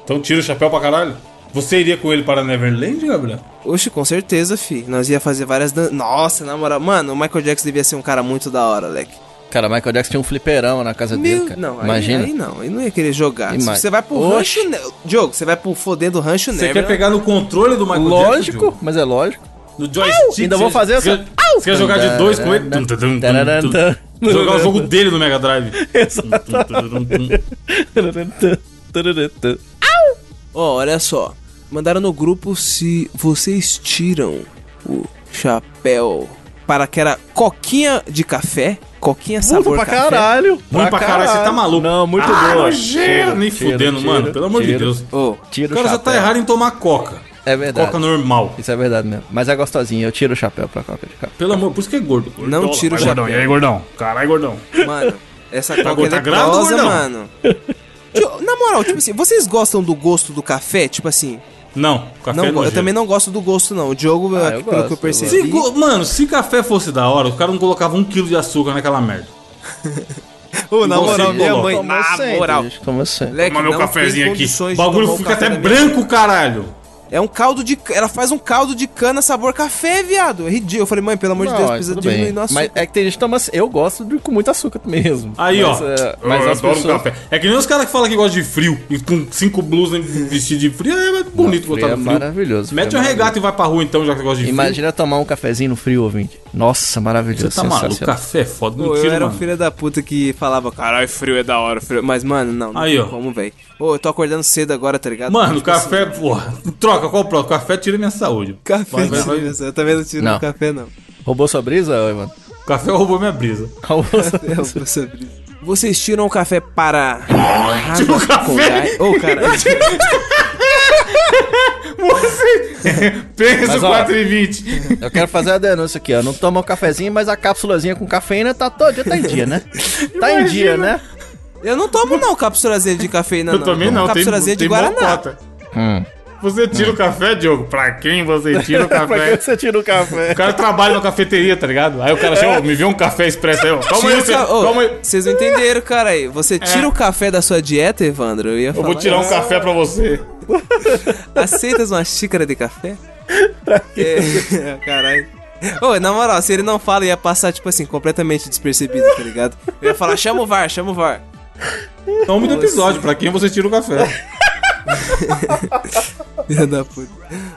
Então tira o chapéu pra caralho. Você iria com ele para Neverland, Gabriel? Oxe, com certeza, fi. Nós ia fazer várias dan... Nossa, na moral. Mano, o Michael Jackson devia ser um cara muito da hora, Leque. Cara, Michael Jackson tinha um fliperão na casa Meu... dele, cara. Não, aí, Imagina. aí não. Aí não ia querer jogar. Ima- Você vai pro Oxe. rancho... Ne... Diogo, você vai pro fodendo rancho Você quer pegar no controle do Michael Jackson? Lógico, mas é lógico. No joystick? Ainda vou fazer você essa- quer- Você quer jogar de dois com ele? Tum, tum, tum, tum, tum. Jogar o jogo dele no Mega Drive. *laughs* Ó, olha só. Mandaram no grupo se vocês tiram o chapéu para aquela coquinha de café. Coquinha sabor Puta pra café. caralho. Ruim pra caralho, você tá maluco. Não, muito ah, boa. nojeira, nem Tiro, fudendo, tiro, mano. Pelo amor de tiro. Deus. Ô, Tira O cara já tá errado em tomar coca. É verdade. Coca normal. Isso é verdade mesmo. Mas é gostosinho, eu tiro o chapéu pra coca de café. Pelo amor, por isso que é gordo. Não tira o Vai, gordão. chapéu. E aí, gordão? Caralho, gordão. mano, essa coca gordo, é tá grávida, leprosa, mano. Na moral, tipo assim, vocês gostam do gosto do café? Tipo assim, Não, café não, é eu também não gosto do gosto, não. O Diogo, Ah, aqui, eu pelo gosto, que eu eu percebi. Se go- Mano, se café fosse da hora, o cara não colocava um quilo de açúcar naquela merda. Ô, na moral, minha mãe, na moral. assim? Toma meu cafezinho aqui. O bagulho fica até branco, caralho. É um caldo de. Ela faz um caldo de cana sabor café, viado. É ridículo. Eu falei, mãe, pelo amor de Não, Deus, é precisa diminuir bem. no açúcar. Mas é que tem gente que toma. Eu gosto de, com muito açúcar mesmo. Aí, mas, ó. é, eu mas as adoro pessoas... café. É que nem os caras que falam que gostam de frio e com cinco blusas vestido de frio. É bonito Frio gostar é do frio. maravilhoso. Mete frio uma é regata e vai pra rua então, já que gosta de Imagina tomar um cafezinho no frio, ouvinte. Nossa, maravilhoso. frio. Você tá maluco? Café é foda. Pô, eu Mentira, era um mano. filho da puta que falava, caralho, frio é da hora, frio. Mas, mano, não, não Aí, tem ó. como, velho. Ô, eu tô acordando cedo agora, tá ligado? Mano, Tipo café, assim, porra. Troca, qual o próximo? Café tira minha saúde. Café, Vai, vai, vai. tira, eu também não tiro Não. café, não. Roubou sua brisa, Ivan? Café roubou minha brisa. *laughs* *laughs* Roubou sua brisa. tô sobre isso. Vocês tiram o café para. *laughs* Tira o café? Ô, caralho. Você pensa Mas, ó, 4 e 20. Eu quero fazer a denúncia aqui, ó. Não toma um cafezinho, mas a cápsulazinha com cafeína tá todo dia, tá em dia, né? Tá em dia, né? Eu não tomo não cápsulazinha de cafeína Eu não. também Eu tomo não, tem, cápsulazinha de tem Guaraná. Hum. Você tira o café, Diogo? Pra quem você tira o *laughs* pra café? que você tira o café? O cara trabalha na cafeteria, tá ligado? Aí o cara chega, "Ô, me vê um café expresso aí, ó. Calma Tira aí, você, ca- Ô, calma aí. Vocês não entenderam, cara aí. Você tira o café da sua dieta, Evandro? Eu ia Eu falar. vou tirar um café pra você. *laughs* Aceitas uma xícara de café? *laughs* é, caralho. Ô, na moral, se ele não fala, ia passar, tipo assim, completamente despercebido, tá ligado? Eu ia falar, chama o VAR, chama o VAR. Nome do episódio, pra quem você tira o café. *laughs* Filha da puta.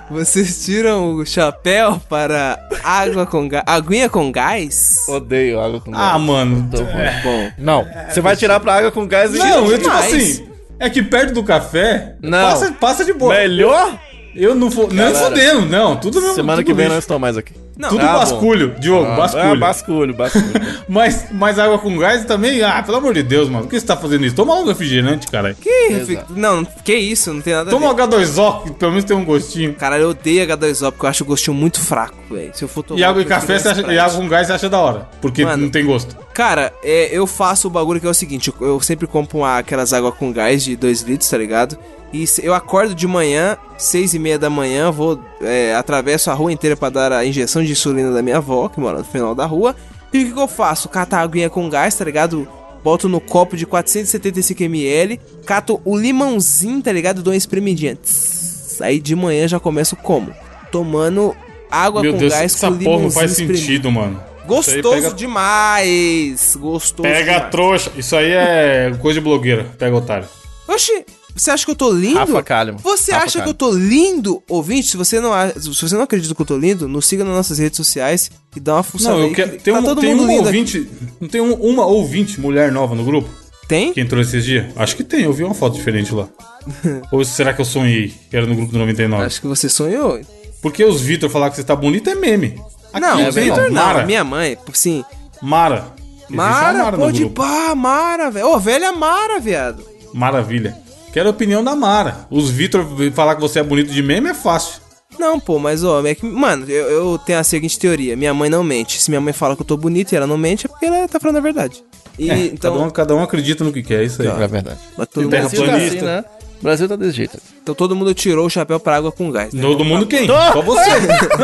Vocês tiram o chapéu para água com gás. Aguinha com gás? Odeio água com gás. Ah, mano. É Bom. Não, você vai tirar pra água com gás e... Não, eu tipo assim. É que perto do café, Não. Passa, passa de boa. Melhor? Eu não vou. Nem Galera, fudendo, não. Tudo mesmo. Semana tudo que vem lixo. não estou mais aqui. Não, Tudo Ah, bom. basculho, Diogo, Ah, basculho. basculho, basculho. *laughs* Mas, mas água com gás também, ah, pelo amor de Deus, mano. Por que você tá fazendo isso? Toma um refrigerante, caralho. que, refi- não, que isso, não tem nada Toma a um ver. H2O, que pelo menos tem um gostinho. Caralho, eu odeio H2O porque eu acho o gostinho muito fraco, velho. Se eu for tomar. E água e café, você acha, e água com gás você acha da hora. Porque Mano. não tem gosto. Cara, é, eu faço o bagulho que é o seguinte: eu, sempre compro uma- aquelas águas com gás de 2 litros, tá ligado? E se- eu acordo de manhã, 6 e meia da manhã, vou, é, atravesso a rua inteira pra dar a injeção de insulina da minha avó, que mora no final da rua. E o que, que eu faço? Cato a aguinha com gás, tá ligado? Boto no copo de 475ml, cato o limãozinho, tá ligado? Dou uma espremidinha. Tss. Aí de manhã já começo como? Tomando água Meu com Deus, gás essa com porra limãozinho não faz espremido. sentido, mano. Gostoso pega, demais! Gostoso pega a demais. trouxa. Isso aí é *laughs* coisa de blogueira. Pega otário. Oxi, você acha que eu tô lindo? Rafa Kalimann. Você Rafa acha que eu tô lindo? Ouvinte, se você não, a- se você não acredita que eu tô lindo, nos siga nas nossas redes sociais e dá uma fuçada Não, eu quero. que Tem, tá um, todo tem mundo um lindo aqui. ouvinte. Não tem um- uma ouvinte mulher nova no grupo? Tem? Que entrou esses dias? Acho que tem, eu vi uma foto diferente lá. *laughs* Ou será que eu sonhei? Que era no grupo do 99. Acho que você sonhou. Porque os Vitor falar que você tá bonito é meme. Aqui, não, ó, Vitor não, Mara. minha mãe, sim. Mara. Existe Mara, no pode grupo. pá, Mara, velho. Ô, velha Mara, viado. Maravilha. Quero a opinião da Mara. Os Vitor falar que você é bonito de meme é fácil. Não, pô, mas ó, é que, mano, eu, eu tenho a seguinte teoria: minha mãe não mente. Se minha mãe fala que eu tô bonito e ela não mente, é porque ela tá falando a verdade. E É, então, cada, um, cada um acredita no que quer, é isso aí. É verdade. mas todo, mundo, tá planista. assim, né? O Brasil tá desse jeito. então todo mundo tirou o chapéu pra água com gás. Né? Todo mundo quem? Só você.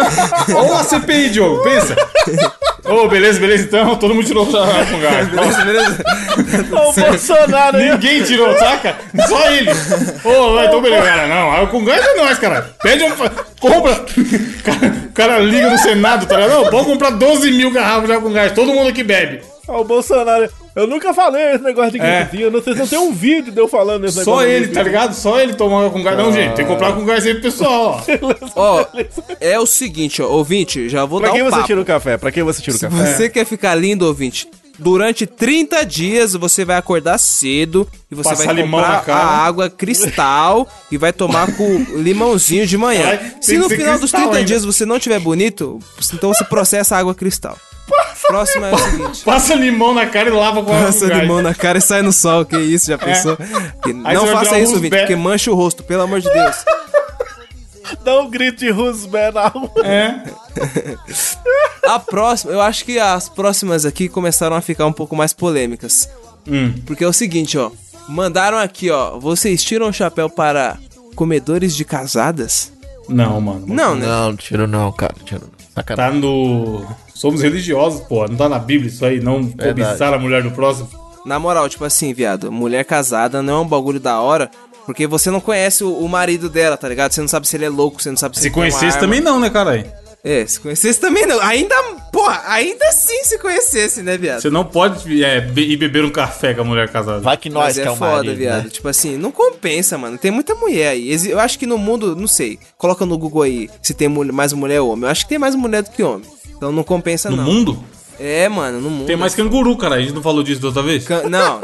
*laughs* Ou a CPI, Diogo, pensa. *laughs* Ô, beleza, beleza, então. Todo mundo tirou o chapéu com gás. Beleza, beleza. *laughs* Ô, Bolsonaro aí. Ninguém tirou, saca? Só ele. Ô, vai, então beleza, cara. Não, água com gás é nós, cara. Pede um. Compra. O cara, o cara liga no Senado, tá ligado? Não, pode comprar 12 mil garrafas de água com gás. Todo mundo aqui bebe. O Bolsonaro. Eu nunca falei esse negócio de É. gripezinha. Não sei se não tem um vídeo de eu falando esse Só ele, tá ligado? Só ele toma água com gás. Não, gente, tem que comprar com gás aí pro pessoal, ó. *laughs* Ó, é o seguinte, ó, ouvinte, já vou Pra dar quem um você papo. tira o café? Pra quem você tira o Se café? você quer ficar lindo, ouvinte, durante 30 dias você vai acordar cedo e você Passar vai limão comprar a água cristal e vai tomar com *laughs* limãozinho de manhã. Tem Se no final dos cristal 30 ainda. dias você não tiver bonito, então você processa a água cristal. Próximo é o seguinte. Passa limão na cara e lava com Passa limão na cara e sai no sol, que isso, já pensou? Que Aí não faça isso, Rusbé. porque mancha o rosto, pelo amor de Deus. Dá um grito de Rusbé na rua. É. A próxima, eu acho que as próximas aqui começaram a ficar um pouco mais polêmicas. Hum. Porque é o seguinte, ó. Mandaram aqui, ó. Vocês tiram o chapéu para comedores de casadas? Não, mano. Não, né? Não, tiro não, cara. Tiro. Sacanagem. Tá no. Somos religiosos, pô. Não tá na Bíblia isso aí, não cobiçar a mulher do próximo. Na moral, tipo assim, viado, mulher casada não é um bagulho da hora, porque você não conhece o, o marido dela, tá ligado? Você não sabe se ele é louco, você não sabe se, Se ele conhecesse arma. também não, né, caralho? É, se conhecesse também não. Ainda, porra, ainda assim se conhecesse, né, viado? Você não pode é, be- ir beber um café com a mulher casada. Vai que nós Mas que é é o foda, marido, viado. né? Tipo assim, não compensa, mano. Tem muita mulher aí. Eu acho que no mundo, não sei. Coloca no Google aí se tem mais mulher ou homem. Eu acho que tem mais mulher do que homem. Então não compensa, No não. mundo? É, mano, no mundo. Tem mais canguru, cara. A gente não falou disso da outra vez? Can- Não.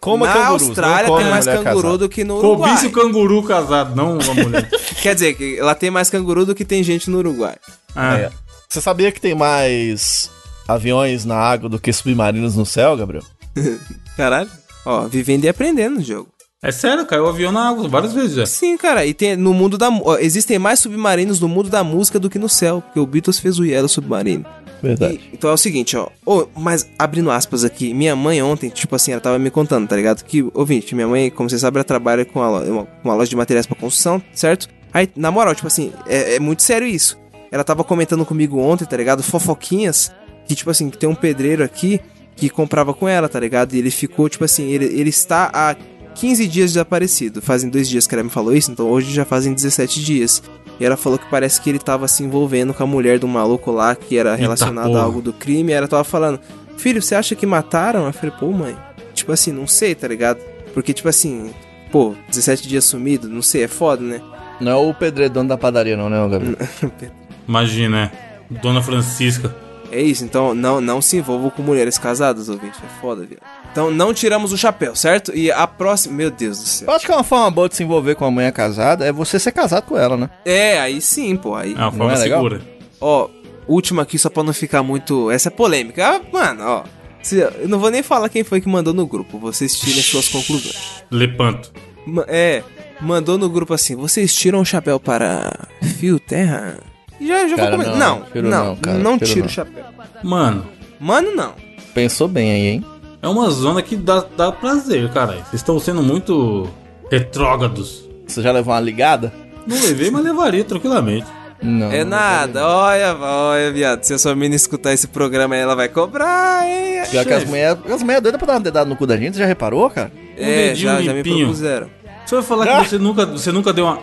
Coma Na cangurus, Austrália tem mais canguru casada. do que no Uruguai. Cobice o canguru casado, não uma mulher. *laughs* Quer dizer, que ela tem mais canguru do que tem gente no Uruguai. Ah, É. Você sabia que tem mais aviões na água do que submarinos no céu, Gabriel? *laughs* Caralho. Ó, vivendo e aprendendo no jogo. É sério, caiu o avião na água várias vezes já. Sim, cara, e tem no mundo da existem mais submarinos no mundo da música do que no céu, porque o Beatles fez o Yellow Submarino. Verdade. E- então é o seguinte, ó. Ô, mas abrindo aspas aqui, minha mãe ontem, tipo assim, ela tava me contando, tá ligado? Que, ouvinte, minha mãe, como você sabe, ela trabalha com uma, uma, uma loja de materiais pra construção, certo? Aí, na moral, tipo assim, é, é muito sério isso. Ela tava comentando comigo ontem, tá ligado? Fofoquinhas, que tipo assim, que tem um pedreiro aqui que comprava com ela, tá ligado? E ele ficou, tipo assim, ele, ele está há 15 dias desaparecido. Fazem dois dias que ela me falou isso, então hoje já fazem 17 dias. E ela falou que parece que ele tava se envolvendo com a mulher do maluco lá, que era relacionado porra. a algo do crime. E ela tava falando, filho, você acha que mataram? Eu falei, pô, mãe. Tipo assim, não sei, tá ligado? Porque, tipo assim, pô, 17 dias sumido, não sei, é foda, né? Não é o pedreiro dono da padaria, não, né, Gabriel? *laughs* Imagina, é. Dona Francisca. É isso, então não, não se envolvam com mulheres casadas, ouvinte. É foda, viado. Então não tiramos o chapéu, certo? E a próxima. Meu Deus do céu. Eu acho que é uma forma boa de se envolver com a mulher casada é você ser casado com ela, né? É, aí sim, pô. Aí. É uma forma é legal? segura. Ó, última aqui, só pra não ficar muito. Essa é polêmica. Ah, mano, ó. Se- Eu não vou nem falar quem foi que mandou no grupo. Vocês tirem suas conclusões. Lepanto. Ma- É, mandou no grupo assim: vocês tiram o chapéu para Fio Terra? Já, já Cara, vou comer. não, Não, tiro não, não, cara, não tiro o chapéu. Mano, Mano, não. Pensou bem aí, hein? é uma zona que dá, dá prazer, caralho. Vocês estão sendo muito retrógrados. Você já levou uma ligada? Não levei, mas levaria tranquilamente. Não. É não nada, olha, olha, viado. Se a sua mina escutar esse programa aí, ela vai cobrar, hein? Pior que as mulheres as mulher doidas pra dar uma dedada no cu da gente, você já reparou, cara? Um É, já, já me propuseram. Você vai falar que você nunca, você nunca deu uma.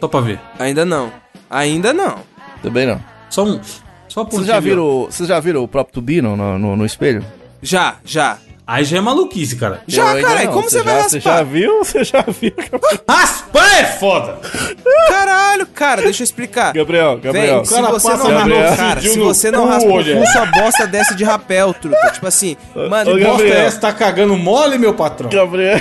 Só pra ver. Ainda não. Ainda não. Também não. Só um. Só uma Vocês já viram, vocês já viram o próprio Tubino no, no, no espelho? Já, já. Aí já é maluquice, cara. Já, Eu ainda caralho, não. como você vai já, raspar? Você já viu? *laughs* Você já viu? *laughs* Raspar é foda! Caralho, cara, deixa eu explicar. Gabriel, Gabriel. Véi, se cara você não Gabriel. raspa, cara, se você não raspa o sua bosta desce de rapel, truta. Tipo assim, mano, Ô, Bosta Gabriel. é essa, tá cagando mole, meu patrão? Gabriel.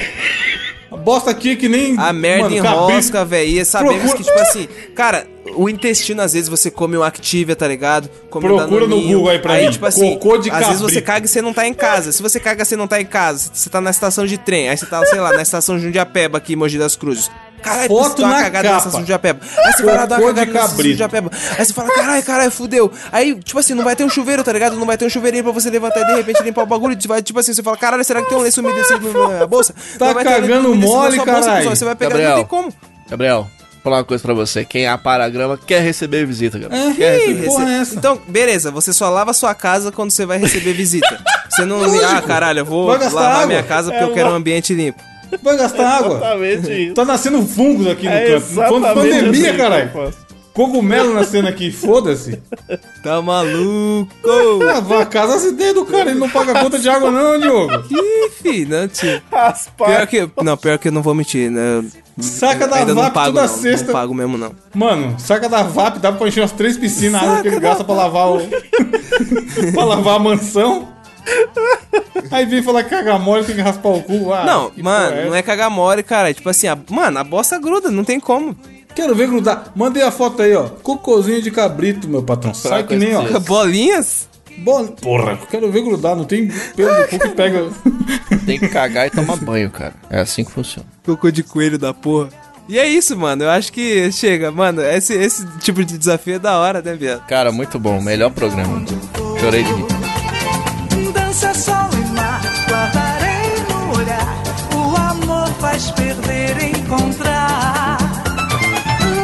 A bosta aqui é que nem. a merda mano, enrosca, velho. E sabemos Procura- que, tipo assim, cara, o intestino, às vezes, você come um Activia, tá ligado? Come um Procura no Danoninho. Google aí pra mim. tipo assim, Cocô de às vezes você caga e você não tá em casa. Se você caga você não tá em casa, você tá na estação de trem. Aí você tá, sei lá, na estação Jundiapeba aqui em Mogi das Cruzes. Caralho, Foto você dá uma na cagada capa. estação Jundiapeba. Aí você vai lá dar uma cagada cabrito. Jundiapeba. Aí você fala, caralho, caralho, fudeu. Aí, tipo assim, não vai ter um chuveiro, tá ligado? Não vai ter um chuveirinho pra você levantar e de repente limpar o bagulho. Vai, tipo assim, você fala, caralho, será que tem um lenço umedecido na bolsa? Tá cagando mole, caralho. Você vai pegar, Gabriel. não tem como. Gabriel, vou falar uma coisa pra você. Quem apara a grama quer receber visita, Gabriel. É, Quer que receber. porra é essa? Então, beleza, você só lava a sua casa quando você vai receber visita. Você não. ah, caralho, eu vou lavar água. minha casa porque É eu quero um ambiente limpo. Vai gastar *laughs* água. Exatamente isso. Tá nascendo fungos aqui no É canto. exatamente Pandemia, assim caralho. Cogumelo nascendo aqui, foda-se. Tá maluco? *laughs* Lavar a casa se der do cara, ele não paga conta de água, não, Diogo. Ih, fi, não, tio. Pior que. Não, pior que eu não vou mentir, né? Eu Saca da ainda não VAP pago, toda não. sexta. Não pago mesmo, não. Mano, saca da VAP, dá pra encher umas três piscinas, a água que ele gasta pra lavar o. *laughs* pra lavar a mansão. *laughs* Aí vem falar que caga mole, tem que raspar o cu. Ah, não, mano, é não é cagar mole, cara. É tipo assim, a, mano, a bosta gruda, não tem como. Quero ver grudar. Mandei a foto aí, ó. Cocôzinho de cabrito, meu patrão. Sai que nem, ó. Bolinhas? Bola. Porra, quero ver grudar. Não tem pelo do cu que pega. *laughs* Tem que cagar e tomar banho, cara. É assim que funciona. Cocô de coelho da porra. E é isso, mano. Eu acho que chega, mano. Esse, esse tipo de desafio é da hora, né, viado? Cara, muito bom. Melhor programa. Chorei de rir. Dança, sol faz perder, encontrar.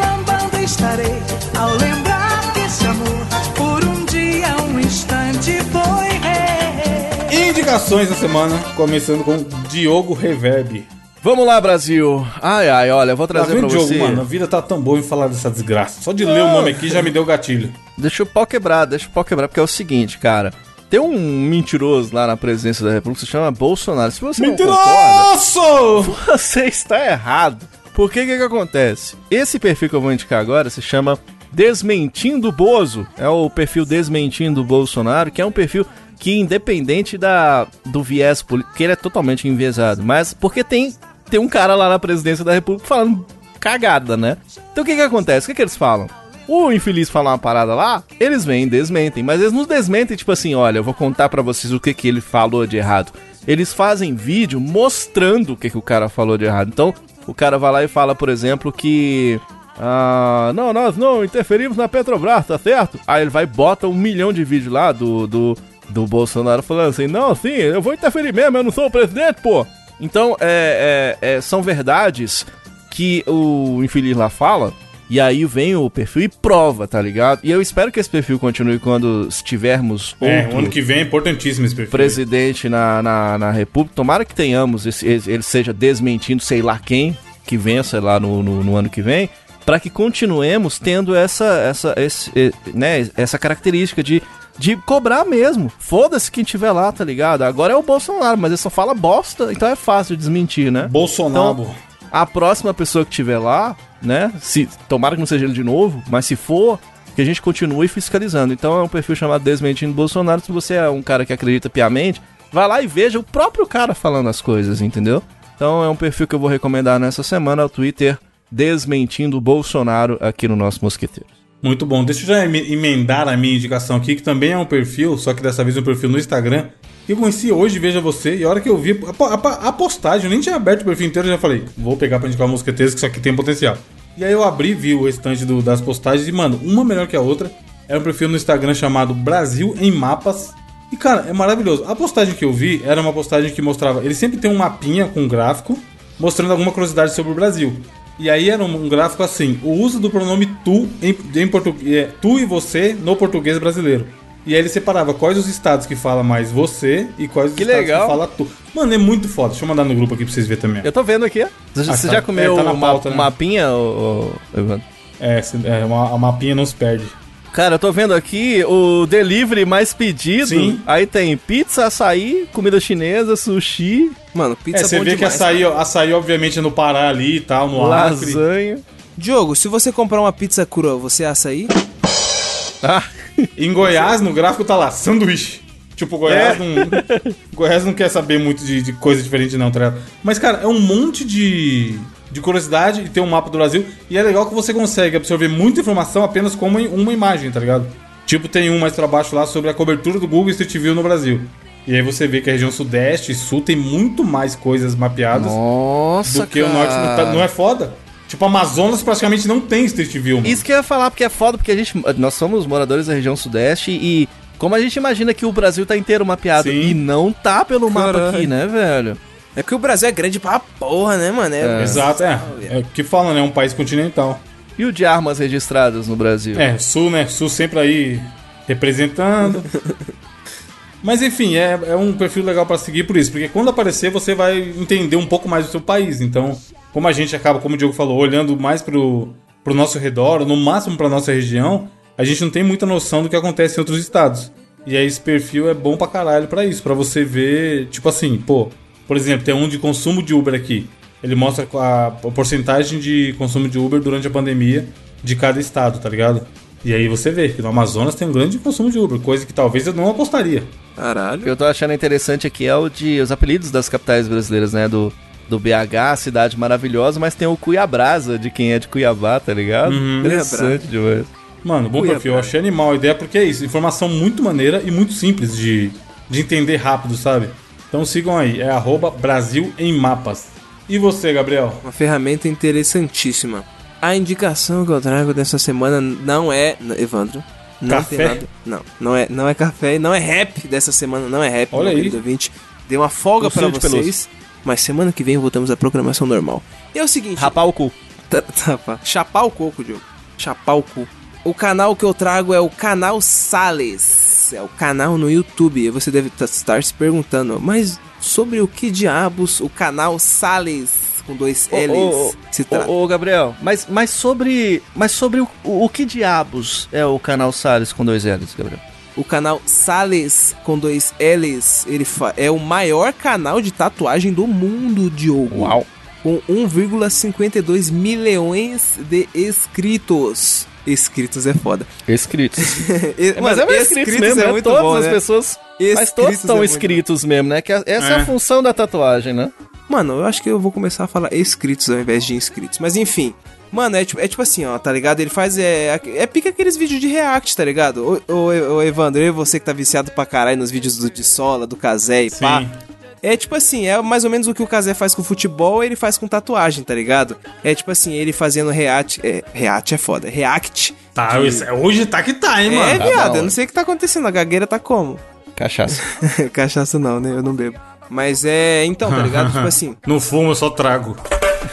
Lambando estarei ao lembrar que esse amor, por um dia, um instante foi rei. Indicações da semana, começando com Diogo Reverb. Vamos lá, Brasil. Ai, ai, olha, eu vou Tá trazer vendo, pra Diogo, você. mano? A vida tá tão boa em falar dessa desgraça. Só de ler o nome aqui já me deu gatilho. Deixa o pau quebrar, deixa o pau quebrar, porque é o seguinte, cara. Tem um mentiroso lá na presidência da República que se chama Bolsonaro. Se você não concorda, Mentiroso! você está errado. Porque o que, que acontece? Esse perfil que eu vou indicar agora se chama Desmentindo Bozo. É o perfil Desmentindo Bolsonaro, que é um perfil que, independente da, do viés político, que ele é totalmente enviesado, mas porque tem, tem um cara lá na presidência da República falando cagada, né? Então o que, que acontece? O que, que eles falam? O infeliz fala uma parada lá, eles vêm e desmentem, mas eles não desmentem, tipo assim, olha, eu vou contar pra vocês o que, que ele falou de errado. eles fazem vídeo mostrando o que, que o cara falou de errado. Então, o cara vai lá e fala, por exemplo, que. Ah, não, nós não interferimos na Petrobras, tá certo? Aí ele vai e bota um milhão de vídeos lá do, do, do Bolsonaro falando assim: não, sim, eu vou interferir mesmo, eu não sou o presidente, pô. Então, é, é, é, são verdades que o infeliz lá fala. E aí vem o perfil e prova, tá ligado? E eu espero que esse perfil continue quando tivermos outro É, o ano que vem é importantíssimo esse perfil. presidente na, na, na República. Tomara que tenhamos, esse, ele seja desmentindo sei lá quem que vença lá no, no, no ano que vem, para que continuemos tendo essa, essa, esse, né, essa característica de, de cobrar mesmo. Foda-se quem tiver lá, tá ligado? Agora é o Bolsonaro, mas ele só fala bosta, então é fácil de desmentir, né? Bolsonaro. a próxima pessoa que tiver lá, né? Se tomara que não seja ele de novo, mas se for, que a gente continue fiscalizando. Então é um perfil chamado Desmentindo Bolsonaro. Se você é um cara que acredita piamente, vai lá e veja o próprio cara falando as coisas, entendeu? Então é um perfil que eu vou recomendar nessa semana, é o Twitter Desmentindo Bolsonaro aqui no nosso Mosqueteiro. Muito bom. Deixa eu já eme- emendar a minha indicação aqui, que também é um perfil, só que dessa vez é um perfil no Instagram. Que eu conheci hoje, veja você, e a hora que eu vi a, a, a postagem, eu nem tinha aberto o perfil inteiro, eu já falei, vou pegar pra indicar o Mosqueteiros, que isso aqui tem potencial. E aí eu abri, vi o restante do- das postagens, e mano, uma melhor que a outra. Era um perfil no Instagram chamado Brasil em Mapas. E cara, é maravilhoso. A postagem que eu vi era uma postagem que mostrava. Ele sempre tem um mapinha com um gráfico mostrando alguma curiosidade sobre o Brasil. E aí era um, gráfico assim: o uso do pronome tu em, em português, é, tu e você no português brasileiro. E aí ele separava quais os estados que fala mais você e quais os Que estados legal. que fala tu. Mano, é muito foda. Deixa eu mandar no grupo aqui pra vocês verem também. Eu tô vendo aqui, ó. Você, Ah, você tá. já comeu É, tá na uma, pauta, né? mapinha, Evandro? É, é uma, a mapinha não se perde. Cara, eu tô vendo aqui o delivery mais pedido. Sim. Aí tem pizza, açaí, comida chinesa, sushi, Mano, pizza É, você bom vê que açaí, cara. açaí, obviamente, é no Pará ali e tal, no Acre. lasanha. Diogo, se você comprar uma pizza crua, você assa aí? Ah, Em Goiás, no gráfico tá lá, sanduíche. Tipo, Goiás É. não. Goiás não quer saber muito de, de coisa diferente, não, tá ligado? Mas, cara, é um monte de, de curiosidade e tem um mapa do Brasil. E é legal que você consegue absorver muita informação apenas com uma, uma imagem, tá ligado? Tipo, tem um mais pra baixo lá sobre a cobertura do Google Street View no Brasil. E aí você vê que a região sudeste e sul tem muito mais coisas mapeadas nossa, do que o norte. Não, tá- não é foda? Tipo, Amazonas praticamente não tem Street View, mano. Isso que eu ia falar, porque é foda, porque a gente. Nós somos moradores da região sudeste e. Como a gente imagina que o Brasil tá inteiro mapeado Sim. e não tá pelo mapa Caralho. aqui, né, velho? É que o Brasil é grande pra porra, né, mano? É, Exato, é. É o que fala, né? É um país continental. E o de armas registradas no Brasil? É, Sul, né? Sul sempre aí representando. *laughs* Mas enfim, é, é um perfil legal pra seguir por isso, porque quando aparecer você vai entender um pouco mais do seu país. Então, como a gente acaba, como o Diogo falou, olhando mais pro, pro nosso redor, no máximo pra nossa região, a gente não tem muita noção do que acontece em outros estados. E aí esse perfil é bom pra caralho pra isso, pra você ver, tipo assim, pô, por exemplo, tem um de consumo de Uber aqui. Ele mostra a porcentagem de consumo de Uber durante a pandemia de cada estado, tá ligado? E aí você vê que no Amazonas tem um grande consumo de Uber, coisa que talvez eu não apostaria. O que Caralho. eu tô achando interessante aqui é o de os apelidos das capitais brasileiras, né? Do, do BH, cidade maravilhosa, mas tem o Cuiabrasa, de quem é de Cuiabá, tá ligado? Uhum. Interessante demais. Mano, bom Cuiabá. perfil, eu achei animal a ideia, porque é isso, informação muito maneira e muito simples de, de entender rápido, sabe? Então sigam aí, é arroba Brasil em Mapas. E você, Gabriel? Uma ferramenta interessantíssima. A indicação que eu trago dessa semana não é. Evandro. Não Café? tem nada. Não, não é, não é café, não é rap dessa semana, não é rap, Olha meu aí. querido ouvinte. Dei uma folga de vocês, mas semana que vem voltamos à programação normal. E é o seguinte, Rapar o cu. Tá, tá. Chapar o coco, Diogo. Chapar o cu. O canal que eu trago é o canal Sales. É o canal no YouTube. E você deve tá- estar se perguntando, mas sobre o que diabos o canal Sales com dois Ô, L's ô, ô, se trata? Ô, ô, Gabriel, mas, mas sobre. Mas sobre o, o, o que diabos é o canal Salles com dois L's, Gabriel? O canal Sales com dois L's, ele é o maior canal de tatuagem do mundo, Diogo. Uau. Com 1,52 milhões de inscritos. Inscritos é foda. Escritos. E- *laughs* mas mano, é inscritos mesmo, é né? muito Todas bom, as né? pessoas. mas Escritos todos é estão muito inscritos mesmo, né? Que a- essa é. É. a função da tatuagem, né? Mano, eu acho que eu vou começar a falar inscritos ao invés de inscritos. Mas enfim. Mano, é tipo, é tipo assim, ó, tá ligado? Ele faz. É, é pica aqueles vídeos de react, tá ligado? Ô, ô, ô Evandro, eu e você que tá viciado pra caralho nos vídeos do de Sola, do Kazé e pá. Sim. É tipo assim, é mais ou menos o que o Kazé faz com futebol, ele faz com tatuagem, tá ligado? É tipo assim, ele fazendo react. É, react é foda. React. Tá, isso- hoje tá que tá, hein, É, mano? Tá viado, eu não sei o que tá acontecendo. A gagueira tá como? Cachaça. *laughs* Cachaça não, né? Eu não bebo. Mas é. Então, tá ligado? tipo *laughs* assim. Não fumo, eu só trago.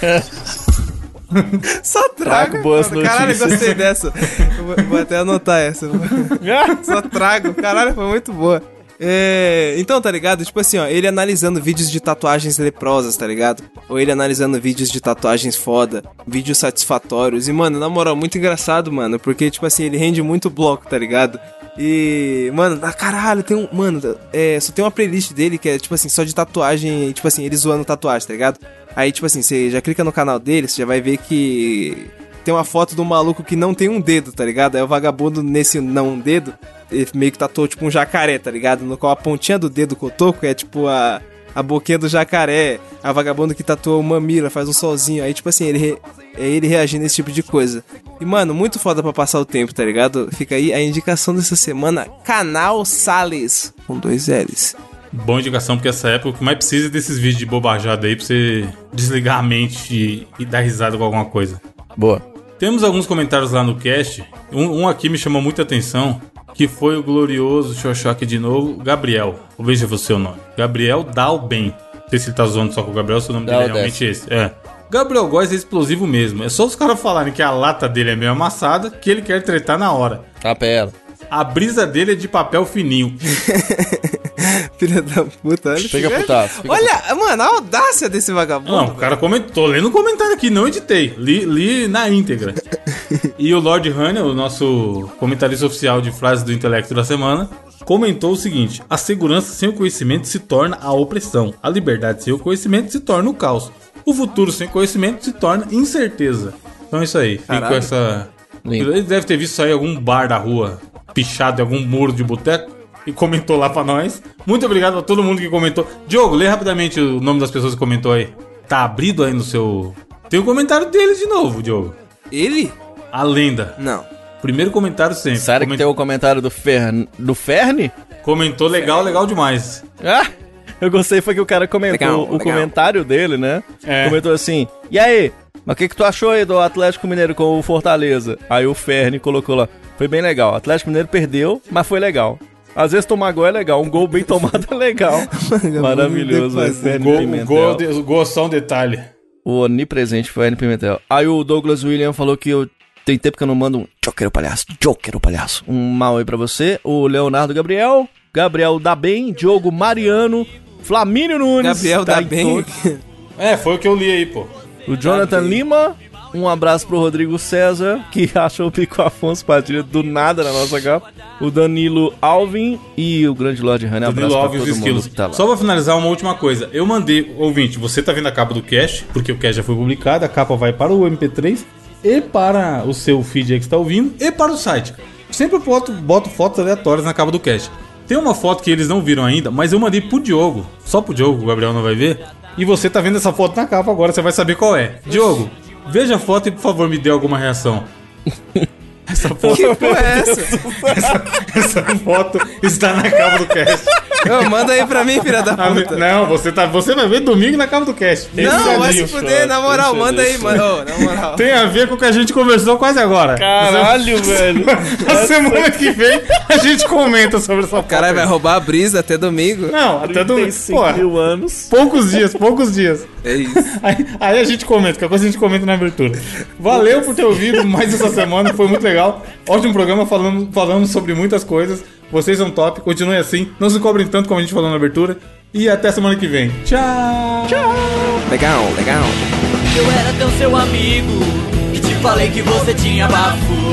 *laughs* Só trago. Trago boas mano. Caralho, notícias. gostei dessa. Vou, vou até anotar essa. *laughs* Só trago. Caralho, foi muito boa. É, então, tá ligado? Tipo assim, ó, ele analisando vídeos de tatuagens leprosas, tá ligado? Ou ele analisando vídeos de tatuagens foda, vídeos satisfatórios. E, mano, na moral, muito engraçado, mano, porque, tipo assim, ele rende muito bloco, tá ligado? E, mano, ah, caralho, tem um. Mano, é, só tem uma playlist dele que é, tipo assim, só de tatuagem, tipo assim, ele zoando tatuagem, tá ligado? Aí, tipo assim, você já clica no canal dele, você já vai ver que tem uma foto um maluco que não tem um dedo, tá ligado? Aí o vagabundo nesse não dedo, ele meio que tatuou tipo um jacaré, tá ligado? No qual a pontinha do dedo cotoco é tipo a, a boquinha do jacaré. A vagabundo que tatuou o mamila, faz um solzinho. Aí, tipo assim, ele re- é ele reagindo a esse tipo de coisa. E, mano, muito foda pra passar o tempo, tá ligado? Fica aí a indicação dessa semana: Canal Sales, com dois L's. Boa indicação, porque essa época o que mais precisa é desses vídeos de bobajada aí pra você desligar a mente e, e dar risada com alguma coisa. Boa. Temos alguns comentários lá no cast. Um, um aqui me chamou muita atenção, que foi o glorioso Xoxoque de novo, Gabriel. Ver se foi o nome. Gabriel Dalben. Não sei se ele tá zoando só com o Gabriel, se o nome dele é realmente esse. É. Gabriel Góes é explosivo mesmo. É só os caras falarem que a lata dele é meio amassada, que ele quer tretar na hora. Capela. A brisa dele é de papel fininho. *laughs* Filha da puta, olha. Fica putaço. fica Olha, mano, a audácia desse vagabundo. Não, o cara comentou. Tô lendo o comentário aqui, não editei. Li, li na íntegra. *laughs* e o Lord Hanna, o nosso comentarista oficial de frases do intelecto da semana, comentou o seguinte: A segurança sem o conhecimento se torna a opressão. A liberdade sem o conhecimento se torna o caos. O futuro sem conhecimento se torna incerteza. Então é isso aí. Fico com Caralho. essa. Lindo. Ele deve ter visto isso aí em algum bar da rua, pichado em algum muro de boteco. E comentou lá pra nós. Muito obrigado a todo mundo que comentou. Diogo, lê rapidamente o nome das pessoas que comentou aí. Tá abrido aí no seu. Tem o comentário dele de novo, Diogo. Ele? A lenda. Não. Primeiro comentário sempre. Sério que Comen- tem o comentário do, Fer... do Ferne? Comentou legal, legal demais. Ah! Eu gostei foi que o cara comentou Legal, o legal. comentário dele, né? É. Comentou assim: E aí? Mas o que, que tu achou aí do Atlético Mineiro com o Fortaleza? Aí o Ferne colocou lá: Foi bem legal. O Atlético Mineiro perdeu, mas foi legal. Às vezes tomar gol é legal, um gol bem *laughs* tomado é legal. *laughs* Maravilhoso, é fazer. Ferne Gol, o gol, de- o gol é só um detalhe. O onipresente foi Ferne Pimentel. Aí o Douglas William falou que eu tem tempo que eu não mando um Joker o palhaço, Joker o palhaço. Um mal aí pra você. O Leonardo Gabriel, Gabriel da Bem, Diogo Mariano, Flamínio Nunes. Gabriel tá dá em bem. todos. *laughs* É, foi o que eu li aí, pô. O Jonathan Lima. Um abraço pro Rodrigo César, que *laughs* achou o Pico Afonso Padilha do nada na nossa capa. O Danilo Alvin e o grande Lord. Abraço Danilo todo e esquilos. que tá lá. Só pra finalizar, uma última coisa. Eu mandei, ouvinte, você tá vendo a capa do cast, porque o cast já foi publicado, a capa vai para o MP3 e para o seu feed aí que está ouvindo e para o site. Sempre eu boto, boto fotos aleatórias na capa do cast. Tem uma foto que eles não viram ainda, mas eu mandei pro Diogo. Só pro Diogo, o Gabriel não vai ver. E você tá vendo essa foto na capa agora, você vai saber qual é. Diogo, veja a foto e por favor me dê alguma reação. *laughs* Essa foto, Que porra é *laughs* essa? essa foto está na capa do cast. Ô, manda aí pra mim, filha da *laughs* puta. Não, você, tá, você vai ver domingo na capa do cast. Não, vai se fuder, na moral, manda aí, mano. Na moral. Tem a ver com o que a gente conversou quase agora. Caralho, velho. *laughs* Na semana que vem a gente comenta sobre essa Caralho, vai roubar a brisa até domingo. Não, até domingo. 35 Pô, mil anos. poucos dias, poucos dias. É isso. *laughs* Aí, aí a gente comenta, qualquer coisa a gente comenta na abertura. Valeu por ter ouvido mais essa semana, foi muito legal. Ótimo programa, falamos, falamos sobre muitas coisas. Vocês são top, continuem assim. Não se cobrem tanto como a gente falou na abertura. E até semana que vem. Tchau! Tchau! Legal, legal. Eu era tão seu amigo que te falei que você tinha bafo.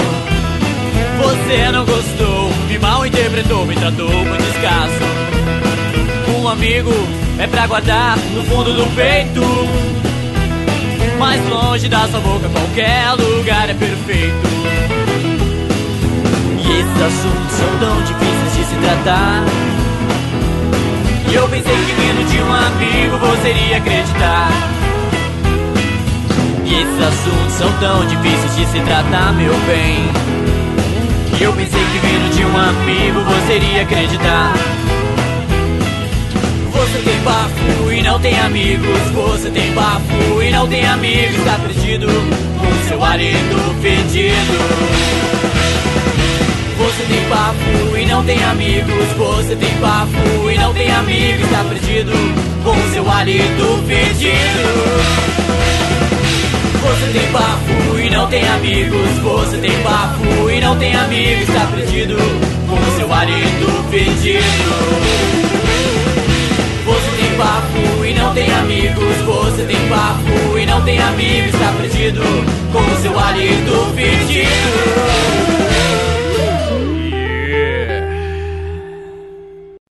Você não gostou, me mal interpretou, me tratou muito escasso. Um amigo é pra guardar no fundo do peito. Mais longe da sua boca, qualquer lugar é perfeito. Esses assuntos são tão difíceis de se tratar. E eu pensei que vindo de um amigo você iria acreditar. E esses assuntos são tão difíceis de se tratar, meu bem. E eu pensei que vindo de um amigo você iria acreditar. Você tem bafo e não tem amigos. Você tem bafo e não tem amigos. Tá perdido com seu hálito fedido. Tem bafo e não tem amigos. Você tem bafo e não tem amigos. Tá perdido com seu hálito fedido. Você tem bafo e não tem amigos. Você tem bafo e não tem amigos. Tá perdido com seu hálito fedido. Você tem bafo e não tem amigos. Você tem bafo e não tem amigos. Tá perdido com seu hálito fedido.